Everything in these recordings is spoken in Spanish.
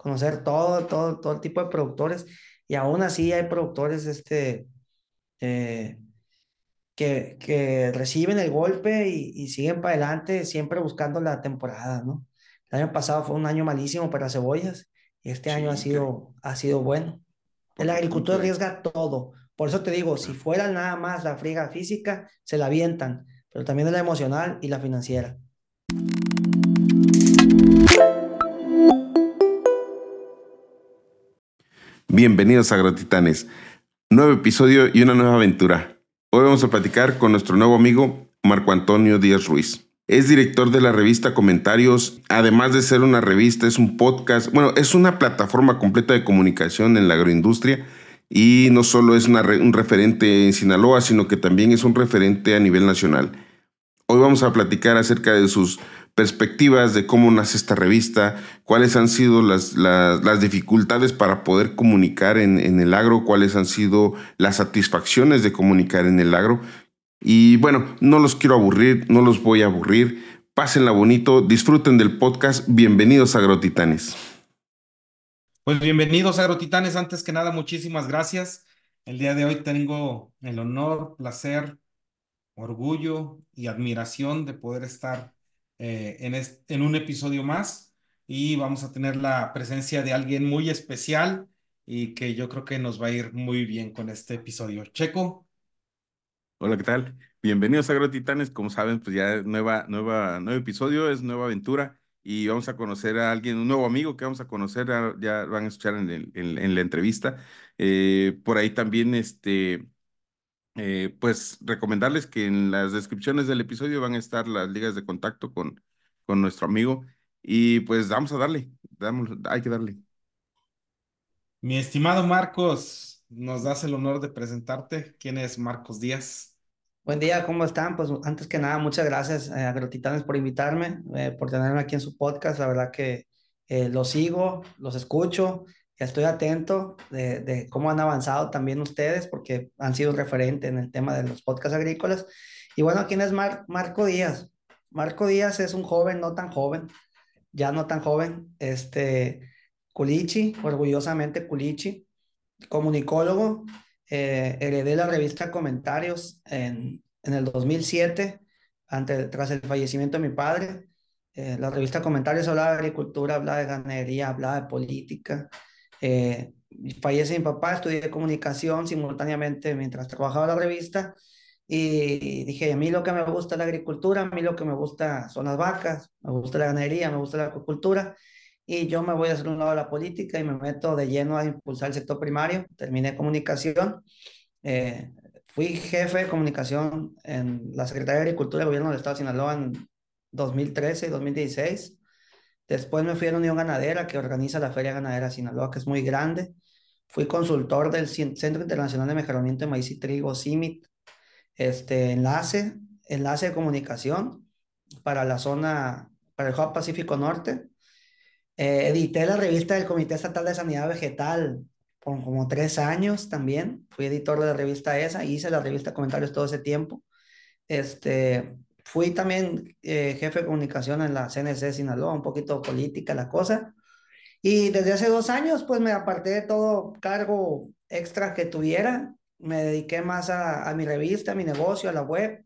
conocer todo, todo, todo el tipo de productores. Y aún así hay productores este, eh, que, que reciben el golpe y, y siguen para adelante, siempre buscando la temporada, ¿no? El año pasado fue un año malísimo para cebollas y este año ha que sido, ha sido bueno. El agricultor arriesga todo. Por eso te digo, si fuera nada más la friega física, se la avientan, pero también es la emocional y la financiera. Bienvenidos a Agrotitanes. Nuevo episodio y una nueva aventura. Hoy vamos a platicar con nuestro nuevo amigo Marco Antonio Díaz Ruiz. Es director de la revista Comentarios. Además de ser una revista, es un podcast. Bueno, es una plataforma completa de comunicación en la agroindustria. Y no solo es un referente en Sinaloa, sino que también es un referente a nivel nacional. Hoy vamos a platicar acerca de sus perspectivas de cómo nace esta revista, cuáles han sido las, las, dificultades para poder comunicar en, en, el agro, cuáles han sido las satisfacciones de comunicar en el agro. Y bueno, no los quiero aburrir, no los voy a aburrir. Pásenla bonito, disfruten del podcast. Bienvenidos a Agrotitanes. Pues bienvenidos a Agrotitanes. Antes que nada, muchísimas gracias. El día de hoy tengo el honor, placer, orgullo y admiración de poder estar eh, en, este, en un episodio más y vamos a tener la presencia de alguien muy especial y que yo creo que nos va a ir muy bien con este episodio. Checo. Hola, ¿qué tal? Bienvenidos a Agrotitanes. Como saben, pues ya nueva, nueva, nuevo episodio, es nueva aventura y vamos a conocer a alguien, un nuevo amigo que vamos a conocer, ya van a escuchar en, el, en, en la entrevista. Eh, por ahí también, este, eh, pues recomendarles que en las descripciones del episodio van a estar las ligas de contacto con, con nuestro amigo y pues vamos a darle, damos, hay que darle. Mi estimado Marcos, nos das el honor de presentarte. ¿Quién es Marcos Díaz? Buen día, ¿cómo están? Pues antes que nada, muchas gracias eh, a Agrotitanes por invitarme, eh, por tenerme aquí en su podcast. La verdad que eh, los sigo, los escucho, estoy atento de, de, cómo han avanzado también ustedes, porque han sido un referente en el tema de los podcasts agrícolas. Y bueno, ¿quién es Mar Marco Díaz? Marco Díaz es un joven, no tan joven, ya no tan joven, este, Culichi, orgullosamente Culichi, comunicólogo, eh, heredé la revista Comentarios en, en el 2007, ante, tras el fallecimiento de mi padre. Eh, la revista Comentarios hablaba de agricultura, hablaba de ganadería, hablaba de política. Eh, fallece mi papá, estudié comunicación simultáneamente mientras trabajaba la revista y dije, a mí lo que me gusta es la agricultura, a mí lo que me gusta son las vacas, me gusta la ganadería, me gusta la acuicultura y yo me voy a hacer un lado de la política y me meto de lleno a impulsar el sector primario. Terminé comunicación, eh, fui jefe de comunicación en la Secretaría de Agricultura del Gobierno del Estado de Sinaloa en 2013 y 2016. Después me fui a la Unión Ganadera que organiza la Feria Ganadera Sinaloa, que es muy grande. Fui consultor del Centro Internacional de Mejoramiento de Maíz y Trigo, CIMIT, este, enlace, enlace de comunicación para la zona, para el Hub Pacífico Norte. Eh, edité la revista del Comité Estatal de Sanidad Vegetal por como tres años también. Fui editor de la revista esa, hice la revista Comentarios todo ese tiempo. Este, fui también eh, jefe de comunicación en la CNC Sinaloa, un poquito política la cosa. Y desde hace dos años, pues me aparté de todo cargo extra que tuviera. Me dediqué más a, a mi revista, a mi negocio, a la web.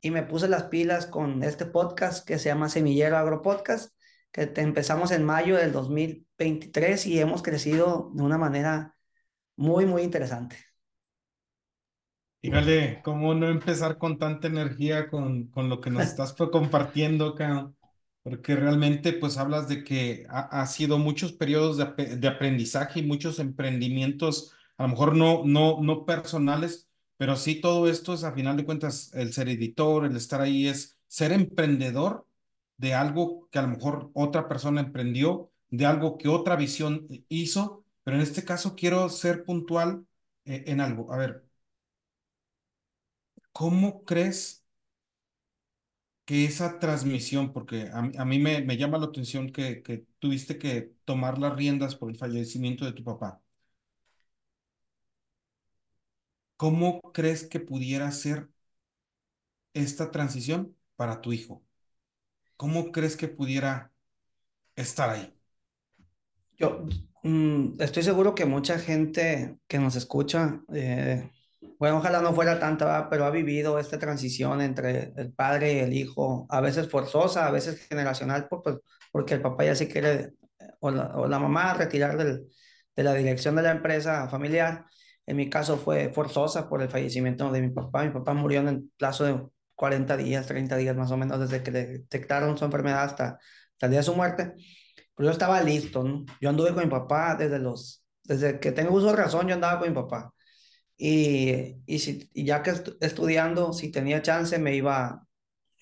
Y me puse las pilas con este podcast que se llama Semillero Agro Podcast que empezamos en mayo del 2023 y hemos crecido de una manera muy, muy interesante. Dígale, ¿cómo no empezar con tanta energía con, con lo que nos estás compartiendo acá? Porque realmente pues hablas de que ha, ha sido muchos periodos de, de, aprendizaje y muchos emprendimientos, a lo mejor no, no, no personales, pero sí todo esto es a final de cuentas el ser editor, el estar ahí es ser emprendedor de algo que a lo mejor otra persona emprendió, de algo que otra visión hizo, pero en este caso quiero ser puntual eh, en algo. A ver, ¿cómo crees que esa transmisión, porque a, mí me, llama la atención que, que tuviste que tomar las riendas por el fallecimiento de tu papá? ¿Cómo crees que pudiera ser esta transición para tu hijo? ¿Cómo crees que pudiera estar ahí? Yo mm, estoy seguro que mucha gente que nos escucha, eh, bueno, ojalá no fuera tanta, pero ha vivido esta transición entre el padre y el hijo, a veces forzosa, a veces generacional, por, porque el papá ya se quiere, o la, o la mamá, retirar del, de la dirección de la empresa familiar. En mi caso fue forzosa por el fallecimiento de mi papá. Mi papá murió en el plazo de 40 días, 30 días más o menos, desde que le detectaron su enfermedad hasta, hasta el día de su muerte. Pero yo estaba listo. Yo anduve con mi papá desde los, desde que tengo uso de razón, yo andaba con mi papá. Y, y, si, y ya que estu estudiando, si tenía chance, me iba,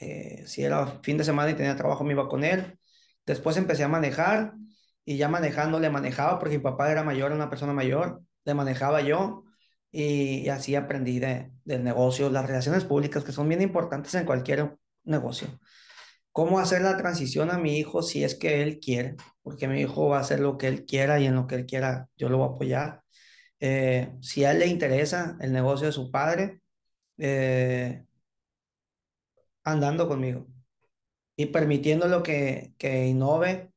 eh, si era fin de semana y tenía trabajo, me iba con él. Después empecé a manejar y ya manejando le manejaba porque mi papá era mayor, una persona mayor, le manejaba yo y, y así aprendí de, del negocio, las relaciones públicas que son bien importantes en cualquier negocio cómo hacer la transición a mi hijo si es que él quiere, porque mi hijo va a hacer lo que él quiera y en lo que él quiera yo lo voy a apoyar. Eh, si a él le interesa el negocio de su padre, eh, andando conmigo y permitiéndolo que, que innove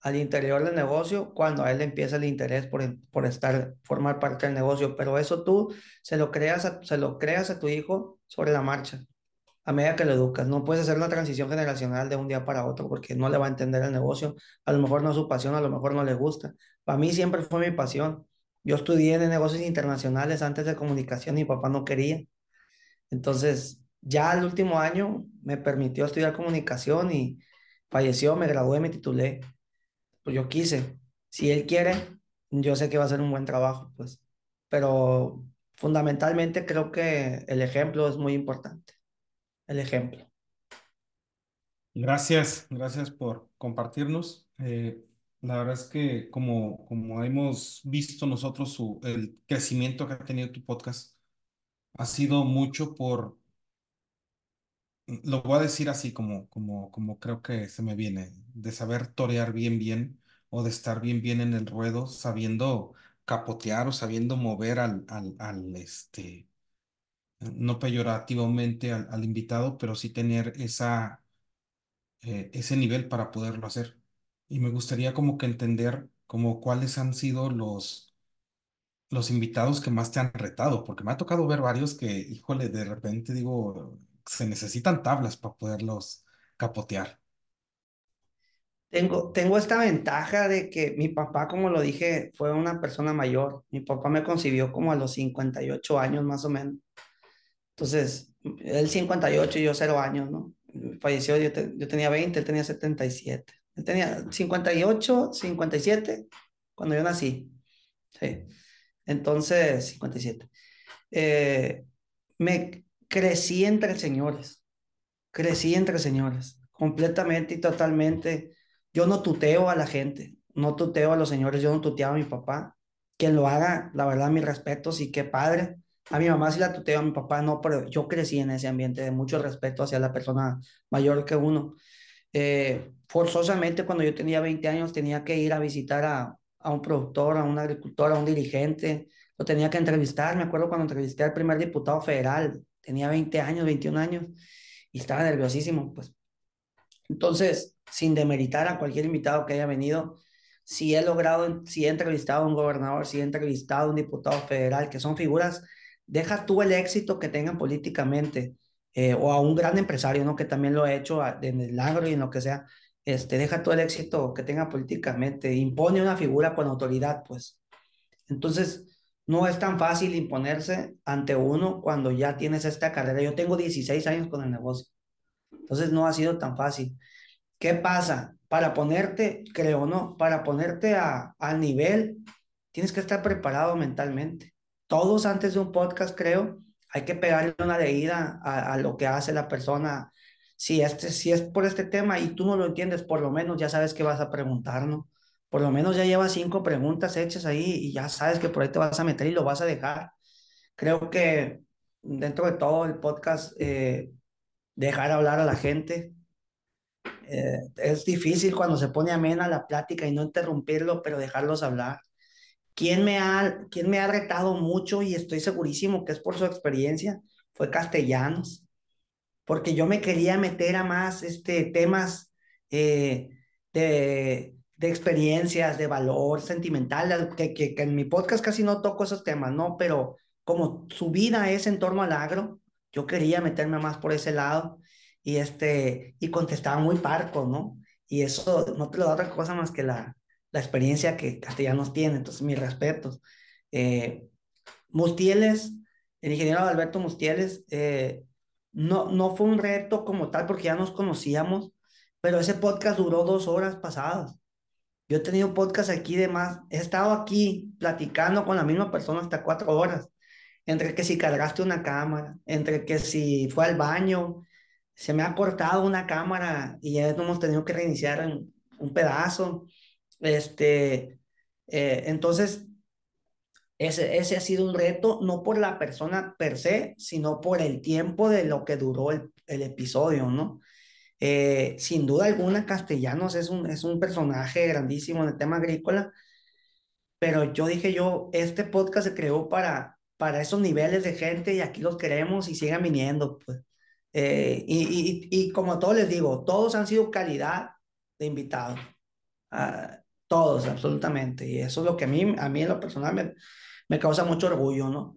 al interior del negocio cuando a él le empieza el interés por, por estar, formar parte del negocio. Pero eso tú se lo creas a, se lo creas a tu hijo sobre la marcha a medida que lo educas. No puedes hacer una transición generacional de un día para otro porque no le va a entender el negocio. A lo mejor no es su pasión, a lo mejor no le gusta. Para mí siempre fue mi pasión. Yo estudié en negocios internacionales antes de comunicación y mi papá no quería. Entonces, ya el último año me permitió estudiar comunicación y falleció, me gradué, me titulé. Pues yo quise. Si él quiere, yo sé que va a ser un buen trabajo, pues. Pero fundamentalmente creo que el ejemplo es muy importante el ejemplo. Gracias, gracias por compartirnos. Eh, la verdad es que como, como hemos visto nosotros su, el crecimiento que ha tenido tu podcast, ha sido mucho por, lo voy a decir así como, como, como creo que se me viene, de saber torear bien, bien, o de estar bien, bien en el ruedo, sabiendo capotear o sabiendo mover al, al, al este, no peyorativamente al, invitado, pero sí tener esa, eh, ese nivel para poderlo hacer. Y me gustaría como que entender como cuáles han sido los, los invitados que más te han retado, porque me ha tocado ver varios que, híjole, de repente digo, se necesitan tablas para poderlos capotear. Tengo, tengo esta ventaja de que mi papá, como lo dije, fue una persona mayor. Mi papá me concibió como a los 58 años más o menos. Entonces, él 58 y yo 0 años, ¿no? Falleció, yo, yo tenía 20, él tenía 77. Tenía 58, 57 cuando yo nací. Sí. Entonces, 57. Eh, me crecí entre señores. Crecí entre señores. Completamente y totalmente. Yo no tuteo a la gente. No tuteo a los señores. Yo no tuteaba a mi papá. Quien lo haga, la verdad, mis respetos y qué padre a mi mamá sí la tuteo, a mi papá no, pero yo crecí en ese ambiente de mucho respeto hacia la persona mayor que uno. Eh, forzosamente, cuando yo tenía 20 años, tenía que ir a visitar a, a un productor, a un agricultor, a un dirigente. Lo tenía que entrevistar. Me acuerdo cuando entrevisté al primer diputado federal. Tenía 20 años, 21 años y estaba nerviosísimo. Pues. Entonces, sin demeritar a cualquier invitado que haya venido, si he logrado, si he entrevistado a un gobernador, si he entrevistado a un diputado federal, que son figuras deja tú el éxito que tengan políticamente eh, o a un gran empresario, ¿no? Que también lo ha hecho en el agro y en lo que sea, este, deja tú el éxito que tenga políticamente, impone una figura con autoridad, pues. Entonces, no es tan fácil imponerse ante uno cuando ya tienes esta carrera. Yo tengo 16 años con el negocio, entonces no ha sido tan fácil. ¿Qué pasa? Para ponerte, creo, ¿no? Para ponerte a, al nivel, tienes que estar preparado mentalmente todos antes de un podcast, creo, hay que pegarle una leída a, a lo que hace la persona. Si, este, si es por este tema y tú no lo entiendes, por lo menos ya sabes que vas a preguntar, ¿no? Por lo menos ya llevas cinco preguntas hechas ahí y ya sabes que por ahí te vas a meter y lo vas a dejar. Creo que dentro de todo el podcast, eh, dejar hablar a la gente. Eh, es difícil cuando se pone amena la plática y no interrumpirlo, pero dejarlos hablar. ¿Quién me ha, quién me ha retado mucho y estoy segurísimo que es por su experiencia? Fue Castellanos, porque yo me quería meter a más este, temas eh, de de experiencias, de valor sentimental, que, que, que, en mi podcast casi no toco esos temas, ¿no? Pero como su vida es en torno al agro, yo quería meterme más por ese lado y, este, y contestaba muy parco, ¿no? Y eso no te lo da otra cosa más que la, la experiencia que Castellanos tiene, entonces mis respetos. Eh, Mustieles, el ingeniero Alberto Mustieles, eh, no, no fue un reto como tal porque ya nos conocíamos, pero ese podcast duró dos horas pasadas. Yo he tenido podcast aquí de más, he estado aquí platicando con la misma persona hasta cuatro horas, entre que si cargaste una cámara, entre que si fue al baño, se me ha cortado una cámara y ya hemos tenido que reiniciar un pedazo. Este, eh, entonces, ese, ese ha sido un reto, no por la persona per se, sino por el tiempo de lo que duró el, el episodio, ¿no? Eh, sin duda alguna, Castellanos es un, es un personaje grandísimo en el tema agrícola, pero yo dije yo, este podcast se creó para, para esos niveles de gente y aquí los queremos y sigan viniendo, pues. Eh, y, y, y, como todos les digo, todos han sido calidad de invitados. Uh, todos, absolutamente. Y eso es lo que a mí, a mí en lo personal me, causa mucho orgullo, ¿no?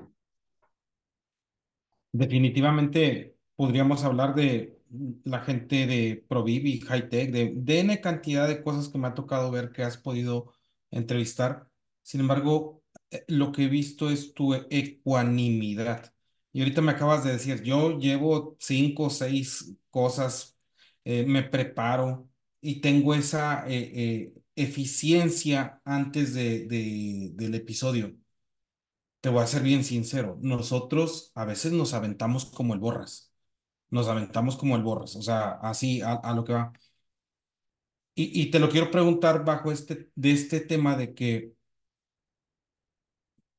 Definitivamente podríamos hablar de la gente de Proviv y Hightech, de, de N cantidad de cosas que me ha tocado ver que has podido entrevistar. Sin embargo, eh, lo que he visto es tu ecuanimidad. Y ahorita me acabas de decir, yo llevo cinco o seis cosas, eh, me preparo y tengo esa eh, eficiencia antes de, de, del episodio. Te voy a ser bien sincero, nosotros a veces nos aventamos como el borras nos aventamos como el borras, o sea, así a, a lo que va. Y, y, te lo quiero preguntar bajo este, de este tema de que,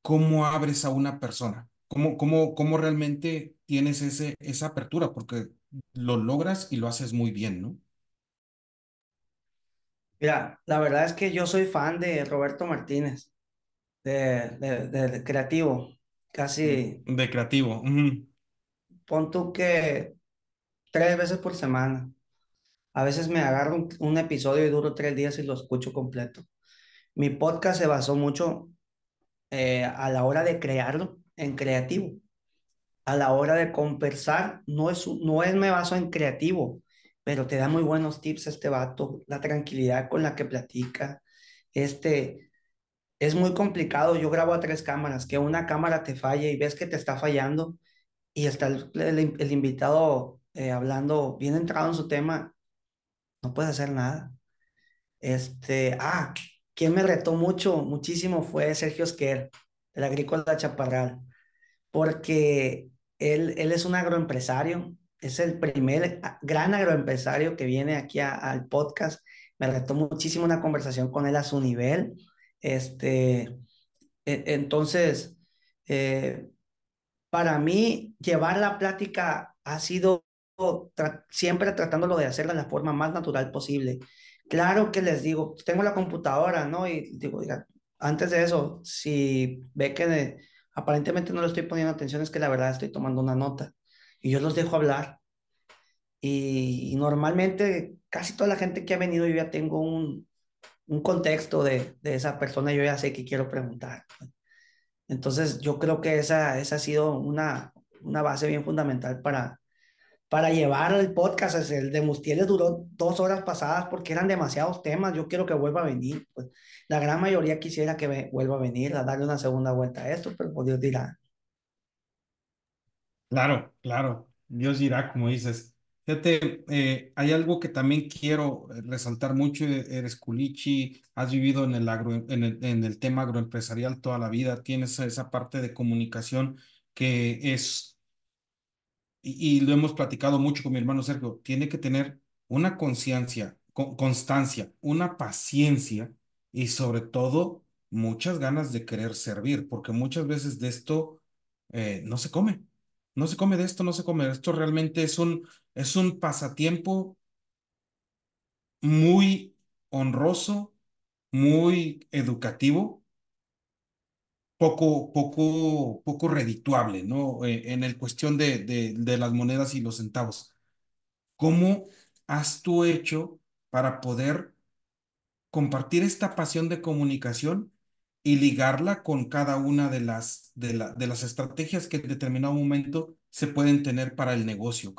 ¿cómo abres a una persona? ¿Cómo, cómo, cómo realmente tienes ese, esa apertura? Porque lo logras y lo haces muy bien, ¿no? Mira, la verdad es que yo soy fan de Roberto Martínez, de, de, de creativo, casi. De creativo. Uh -huh. Pon tú que tres veces por semana. A veces me agarro un, un, episodio y duro tres días y lo escucho completo. Mi podcast se basó mucho eh, a la hora de crearlo en creativo. A la hora de conversar, no es, no es me baso en creativo, pero te da muy buenos tips este vato, la tranquilidad con la que platica. Este, es muy complicado. Yo grabo a tres cámaras, que una cámara te falle y ves que te está fallando y está el, el, invitado eh, hablando bien entrado en su tema, no puedes hacer nada. Este, ah, quien me retó mucho, muchísimo fue Sergio Esquer, del Agrícola Chaparral, porque él, él es un agroempresario, es el primer gran agroempresario que viene aquí a, al podcast. Me retó muchísimo una conversación con él a su nivel. Este, e, entonces, eh, para mí, llevar la plática ha sido tra siempre tratándolo de hacer de la forma más natural posible. Claro que les digo, tengo la computadora, ¿no? Y digo, diga, antes de eso, si ve que de, aparentemente no le estoy poniendo atención, es que la verdad estoy tomando una nota y yo los dejo hablar. Y, normalmente casi toda la gente que ha venido yo ya tengo un, un contexto de, de, esa persona, yo ya sé que quiero preguntar. Entonces yo creo que esa, esa ha sido una, una base bien fundamental para, para llevar el podcast. El de Mustieles duró dos horas pasadas porque eran demasiados temas. Yo quiero que vuelva a venir. Pues la gran mayoría quisiera que vuelva a venir, a darle una segunda vuelta a esto, pero por Dios dirá. Claro, claro. Dios dirá, como dices. Fíjate, eh, hay algo que también quiero resaltar mucho. Eres culichi, has vivido en el, agro, en el, en el tema agroempresarial toda la vida, tienes esa parte de comunicación que es y, y, lo hemos platicado mucho con mi hermano Sergio, tiene que tener una conciencia, con, constancia, una paciencia y sobre todo muchas ganas de querer servir, porque muchas veces de esto eh, no se come, no se come de esto, no se come. Esto realmente es un, es un pasatiempo muy honroso, muy educativo poco, poco, poco redituable, ¿no? Eh, en el cuestión de, de, de, las monedas y los centavos. ¿Cómo has tú hecho para poder compartir esta pasión de comunicación y ligarla con cada una de las, de, la, de las estrategias que en determinado momento se pueden tener para el negocio.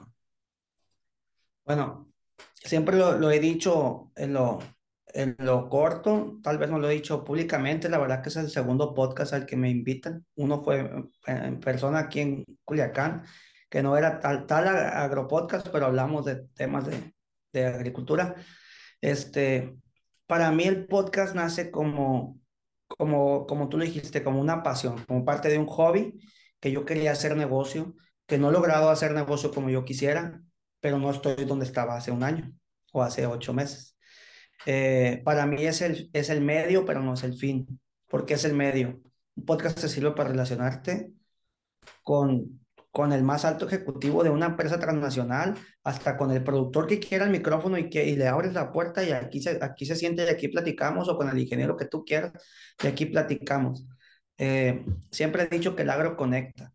Bueno, siempre lo, lo he dicho en lo, en lo corto, tal vez no lo he dicho públicamente, la verdad que es el segundo podcast al que me invitan. Uno fue en persona aquí en Culiacán, que no era tal, tal agropodcast, pero hablamos de temas de, de agricultura. Este, para mí el podcast nace como, como, como tú lo dijiste, como una pasión, como parte de un hobby que yo quería hacer negocio, que no he logrado hacer negocio como yo quisiera, pero no estoy donde estaba hace un año o hace ocho meses. Eh, para mí es el, es el medio, pero no es el fin. porque es el medio? Un podcast te sirve para relacionarte con, con el más alto ejecutivo de una empresa transnacional, hasta con el productor que quiera el micrófono y que y le abres la puerta y aquí se, aquí se siente y aquí platicamos, o con el ingeniero que tú quieras y aquí platicamos. Eh, siempre he dicho que el agro conecta.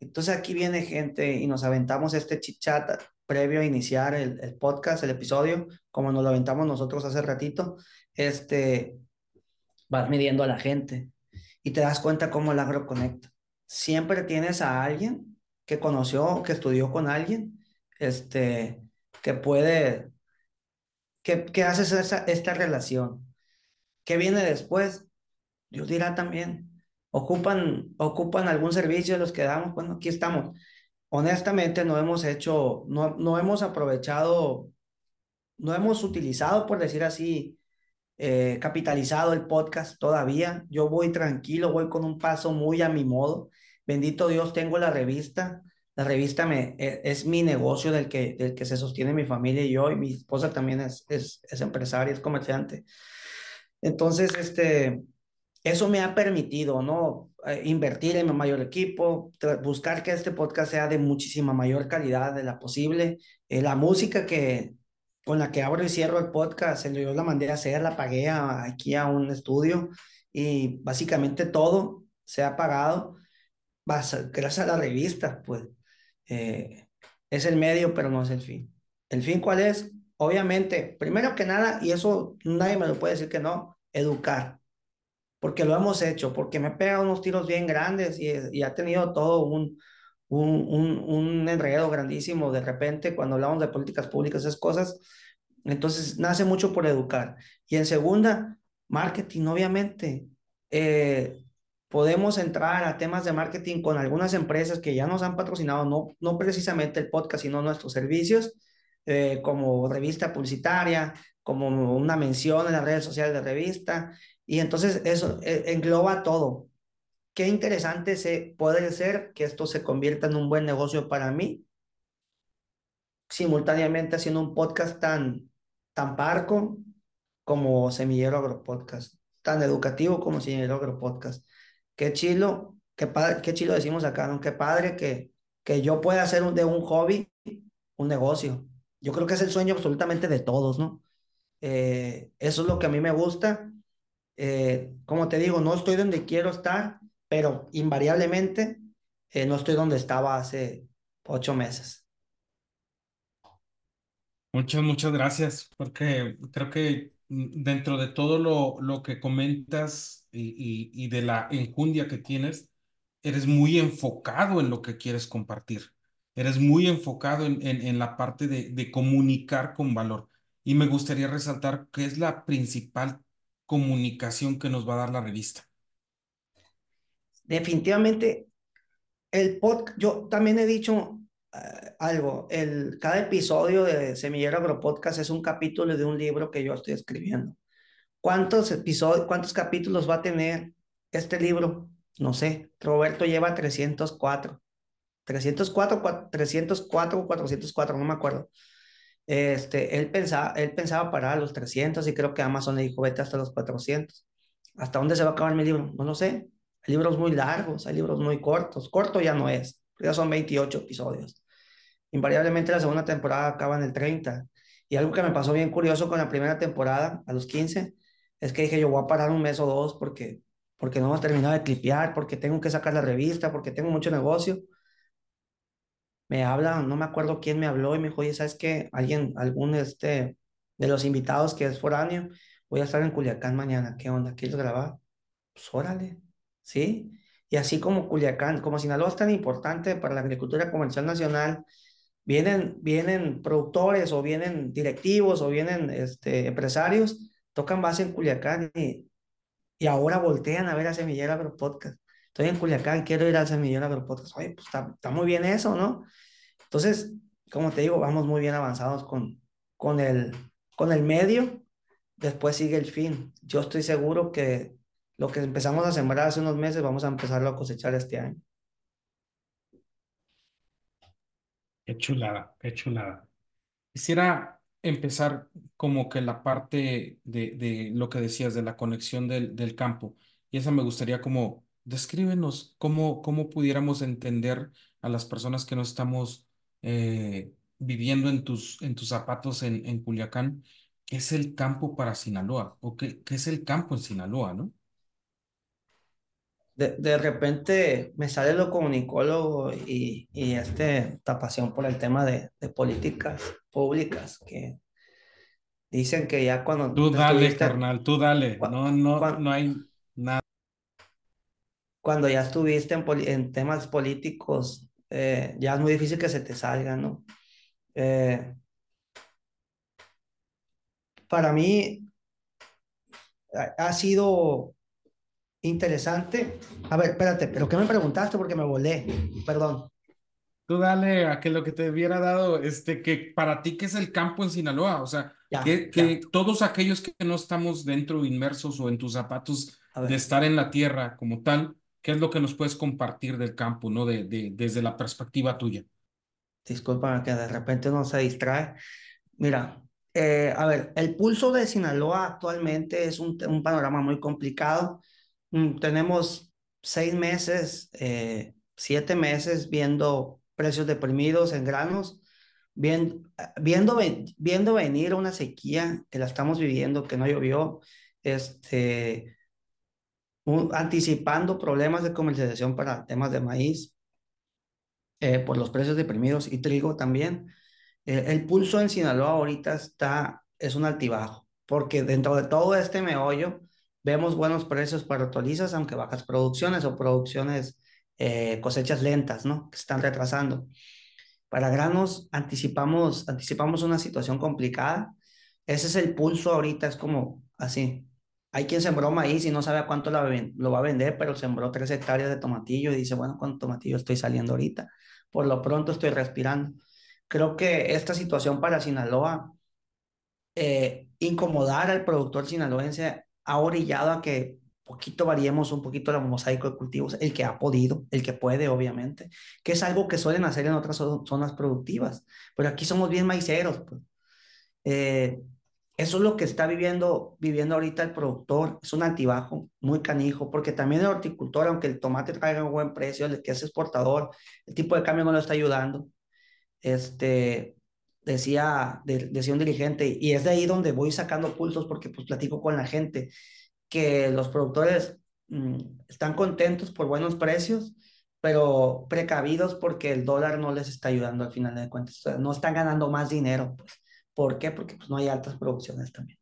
Entonces aquí viene gente y nos aventamos este chichat previo a iniciar el, el, podcast, el episodio, como nos lo aventamos nosotros hace ratito, este, vas midiendo a la gente y te das cuenta cómo el agro conecta. Siempre tienes a alguien que conoció, que estudió con alguien, este, que puede, que, que haces esa, esta relación. ¿Qué viene después? Dios dirá también. Ocupan, ocupan algún servicio, los que damos, bueno, aquí estamos honestamente no hemos hecho, no, no hemos aprovechado, no hemos utilizado, por decir así, eh, capitalizado el podcast todavía. Yo voy tranquilo, voy con un paso muy a mi modo. Bendito Dios, tengo la revista. La revista me, e, es, mi negocio del que, del que se sostiene mi familia y yo, y mi esposa también es, es, es empresaria, es comerciante. Entonces, este, eso me ha permitido, ¿no? Eh, invertir en un mayor equipo, buscar que este podcast sea de muchísima mayor calidad de la posible. Eh, la música que con la que abro y cierro el podcast, yo la mandé a hacer, la pagué aquí a un estudio y básicamente todo se ha pagado gracias a la revista, pues. Eh, es el medio, pero no es el fin. ¿El fin cuál es? Obviamente, primero que nada, y eso nadie me lo puede decir que no, educar porque lo hemos hecho, porque me he pegado unos tiros bien grandes y, y ha tenido todo un, un, un, un, enredo grandísimo de repente cuando hablamos de políticas públicas, esas cosas. Entonces, nace mucho por educar. Y en segunda, marketing, obviamente. Eh, podemos entrar a temas de marketing con algunas empresas que ya nos han patrocinado, no, no precisamente el podcast, sino nuestros servicios, eh, como revista publicitaria, como una mención en las redes sociales de revista, y entonces eso eh, engloba todo. Qué interesante se, puede ser que esto se convierta en un buen negocio para mí, simultáneamente haciendo un podcast tan, tan parco como Semillero Agropodcast, tan educativo como Semillero Agropodcast. Qué chilo, qué, padre, qué chilo decimos acá, ¿no? Qué padre que, que yo pueda hacer de un hobby un negocio. Yo creo que es el sueño absolutamente de todos, ¿no? Eh, eso es lo que a mí me gusta eh, como te digo, no estoy donde quiero estar, pero invariablemente eh, no estoy donde estaba hace ocho meses. Muchas, muchas gracias, porque creo que dentro de todo lo, lo que comentas y, de la enjundia que tienes, eres muy enfocado en lo que quieres compartir. Eres muy enfocado en, en, la parte de, de comunicar con valor. Y me gustaría resaltar que es la principal comunicación que nos va a dar la revista. Definitivamente, el podcast, yo también he dicho uh, algo, el, cada episodio de Semillero Agro Podcast es un capítulo de un libro que yo estoy escribiendo. ¿Cuántos episodios, cuántos capítulos va a tener este libro? No sé, Roberto lleva 304. 304, 304 o 404, no me acuerdo. Este, él pensaba, él pensaba parar a los 300 y creo que Amazon le dijo, vete hasta los 400. ¿Hasta dónde se va a acabar mi libro? No lo sé. Hay libros muy largos, hay libros muy cortos. Corto ya no es, ya son 28 episodios. Invariablemente la segunda temporada acaba en el 30. Y algo que me pasó bien curioso con la primera temporada, a los 15, es que dije, yo voy a parar un mes o dos porque, porque no hemos terminado de clipear, porque tengo que sacar la revista, porque tengo mucho negocio me habla, no me acuerdo quién me habló y me dijo, oye, ¿sabes qué? Alguien, algún este, de los invitados que es foráneo, voy a estar en Culiacán mañana, ¿qué onda? ¿Quieres grabar? Pues órale, ¿sí? Y así como Culiacán, como Sinaloa es tan importante para la agricultura comercial nacional, vienen, vienen productores o vienen directivos o vienen este, empresarios, tocan base en Culiacán y, y ahora voltean a ver a Semillero Agro Podcast. Estoy en Culiacán, quiero ir al Semillero Agro Podcast. Oye, pues está, está, muy bien eso, ¿no? Entonces, como te digo, vamos muy bien avanzados con, con, el, con el medio. Después sigue el fin. Yo estoy seguro que lo que empezamos a sembrar hace unos meses, vamos a empezarlo a cosechar este año. Qué chulada, qué chulada. Quisiera empezar como que la parte de, de lo que decías de la conexión del, del, campo. Y esa me gustaría como, descríbenos cómo, cómo pudiéramos entender a las personas que no estamos eh, viviendo en tus, en tus zapatos en, en Culiacán, qué es el campo para Sinaloa o qué, qué es el campo en Sinaloa, ¿no? De, de repente me sale lo comunicólogo y, y este, esta pasión por el tema de, de políticas públicas que dicen que ya cuando... Tú dale, carnal, tú dale. No, no, cuando, no hay nada. Cuando ya estuviste en, en temas políticos, eh, ya es muy difícil que se te salga, ¿no? Eh, para mí ha, ha sido Interesante. A ver, espérate, pero ¿qué me preguntaste? Porque me volé. Perdón. Tú dale a que lo que te hubiera dado, este, que para ti, ¿qué es el campo en Sinaloa? O sea, ya, que, que todos aquellos que no estamos dentro, inmersos o en tus zapatos de estar en la tierra como tal, ¿qué es lo que nos puedes compartir del campo, no? De, de, desde la perspectiva tuya. Disculpa que de repente uno se distrae. Mira, eh, a ver, el pulso de Sinaloa actualmente es un, un panorama muy complicado tenemos seis meses, eh, siete meses viendo precios deprimidos en granos, viendo, viendo, viendo venir una sequía que la estamos viviendo, que no llovió, este, anticipando problemas de comercialización para temas de maíz eh, por los precios deprimidos y trigo también. Eh, el pulso en Sinaloa ahorita está, es un altibajo, porque dentro de todo este meollo, vemos buenos precios para hortalizas, aunque bajas producciones o producciones, eh, cosechas lentas, ¿no? Que están retrasando. Para granos anticipamos, anticipamos una situación complicada. Ese es el pulso ahorita, es como así. Hay quien sembró maíz y no sabe a cuánto lo va a vender, pero sembró tres hectáreas de tomatillo y dice, bueno, ¿cuánto tomatillo estoy saliendo ahorita? Por lo pronto estoy respirando. Creo que esta situación para Sinaloa, eh, incomodar al productor sinaloense ha orillado a que poquito variemos un poquito el mosaico de cultivos, el que ha podido, el que puede, obviamente, que es algo que suelen hacer en otras zonas productivas, pero aquí somos bien maiceros. Pues. Eh, eso es lo que está viviendo, viviendo ahorita el productor, es un altibajo muy canijo, porque también el horticultor, aunque el tomate traiga un buen precio, el que es exportador, el tipo de cambio no lo está ayudando. Este, decía, decía un dirigente, y es de ahí donde voy sacando pulsos porque pues platico con la gente, que los productores mmm, están contentos por buenos precios, pero precavidos porque el dólar no les está ayudando al final de cuentas, o sea, no están ganando más dinero, pues. ¿Por qué? Porque pues, no hay altas producciones también.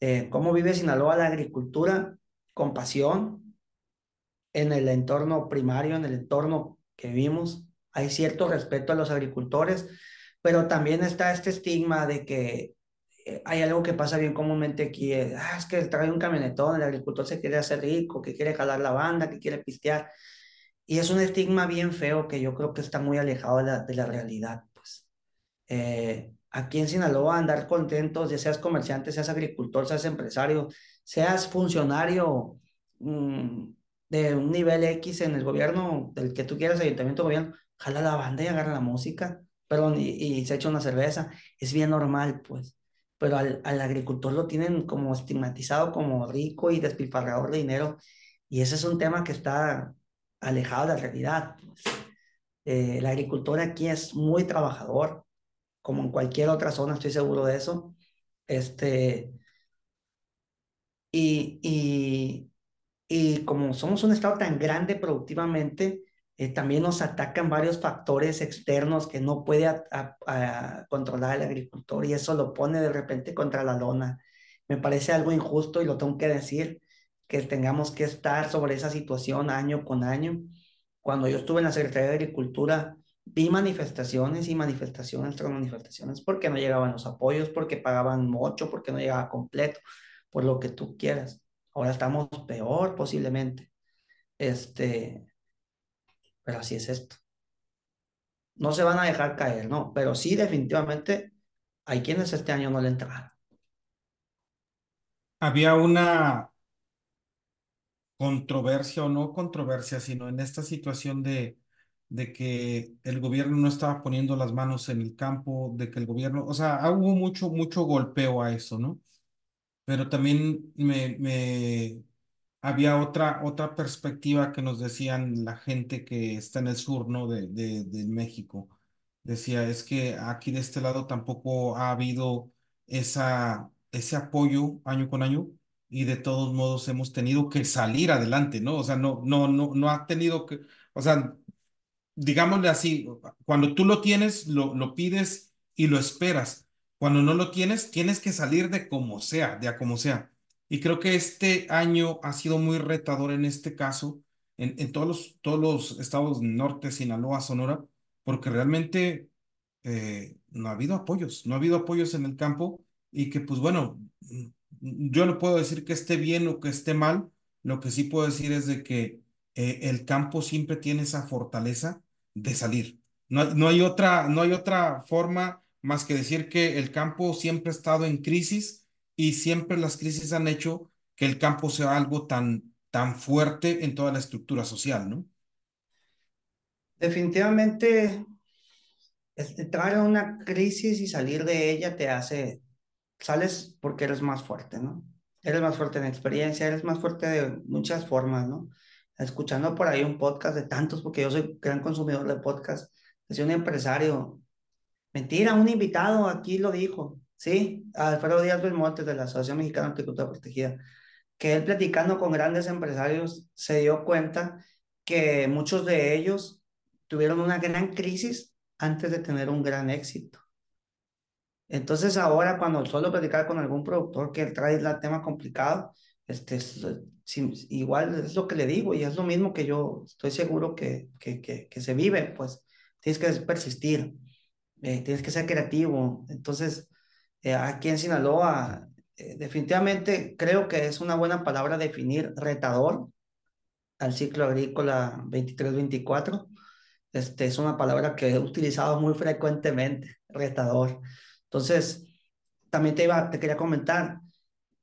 Eh, ¿Cómo vive Sinaloa la agricultura? Con pasión, en el entorno primario, en el entorno que vivimos. Hay cierto respeto a los agricultores, pero también está este estigma de que eh, hay algo que pasa bien comúnmente aquí, es, ah, es que trae un camionetón, el agricultor se quiere hacer rico, que quiere jalar la banda, que quiere pistear, y es un estigma bien feo que yo creo que está muy alejado de la, de la realidad, pues. Eh, aquí en Sinaloa andar contentos, ya seas comerciante, seas agricultor, seas empresario, seas funcionario mmm, de un nivel X en el gobierno, del que tú quieras, ayuntamiento, gobierno, jala la banda y agarra la música perdón, y, y, se echa una cerveza, es bien normal, pues. Pero al, al, agricultor lo tienen como estigmatizado como rico y despilfarrador de dinero, y ese es un tema que está alejado de la realidad. Pues. Eh, el agricultor aquí es muy trabajador, como en cualquier otra zona, estoy seguro de eso. Este, y, y, y como somos un estado tan grande productivamente, eh, también nos atacan varios factores externos que no puede controlar el agricultor y eso lo pone de repente contra la lona. Me parece algo injusto y lo tengo que decir, que tengamos que estar sobre esa situación año con año. Cuando yo estuve en la Secretaría de Agricultura, vi manifestaciones y manifestaciones tras manifestaciones porque no llegaban los apoyos, porque pagaban mucho, porque no llegaba completo, por lo que tú quieras. Ahora estamos peor posiblemente. Este, pero así es esto. No se van a dejar caer, ¿no? Pero sí, definitivamente, hay quienes este año no le entraron. Había una controversia o no controversia, sino en esta situación de, de que el gobierno no estaba poniendo las manos en el campo, de que el gobierno, o sea, hubo mucho, mucho golpeo a eso, ¿no? Pero también me, me había otra, otra perspectiva que nos decían la gente que está en el sur, ¿no? De, de, México. Decía, es que aquí de este lado tampoco ha habido esa, ese apoyo año con año y de todos modos hemos tenido que salir adelante, ¿no? O sea, no, no, no, no ha tenido que, o sea, digámosle así, cuando tú lo tienes, lo, lo pides y lo esperas. Cuando no lo tienes, tienes que salir de como sea, de a como sea. Y creo que este año ha sido muy retador en este caso, en, en todos los, todos los estados norte, Sinaloa, Sonora, porque realmente eh, no ha habido apoyos, no ha habido apoyos en el campo y que pues bueno, yo no puedo decir que esté bien o que esté mal, lo que sí puedo decir es de que eh, el campo siempre tiene esa fortaleza de salir. No, no hay otra, no hay otra forma más que decir que el campo siempre ha estado en crisis y siempre las crisis han hecho que el campo sea algo tan, tan fuerte en toda la estructura social, ¿no? Definitivamente, entrar en una crisis y salir de ella te hace, sales porque eres más fuerte, ¿no? Eres más fuerte en experiencia, eres más fuerte de muchas formas, ¿no? Escuchando por ahí un podcast de tantos, porque yo soy gran consumidor de podcast, decía un empresario, mentira, un invitado aquí lo dijo, ¿sí? Alfredo Díaz Belmonte de la Asociación Mexicana de Agricultura Protegida, que él platicando con grandes empresarios se dio cuenta que muchos de ellos tuvieron una gran crisis antes de tener un gran éxito. Entonces ahora cuando suelo platicar con algún productor que trae el tema complicado, este, igual es lo que le digo y es lo mismo que yo estoy seguro que, que, que, que se vive, pues tienes que persistir, eh, tienes que ser creativo. Entonces, eh, aquí en Sinaloa, eh, definitivamente creo que es una buena palabra definir retador al ciclo agrícola 23-24 este, es una palabra que he utilizado muy frecuentemente, retador. Entonces, también te, iba, te quería comentar,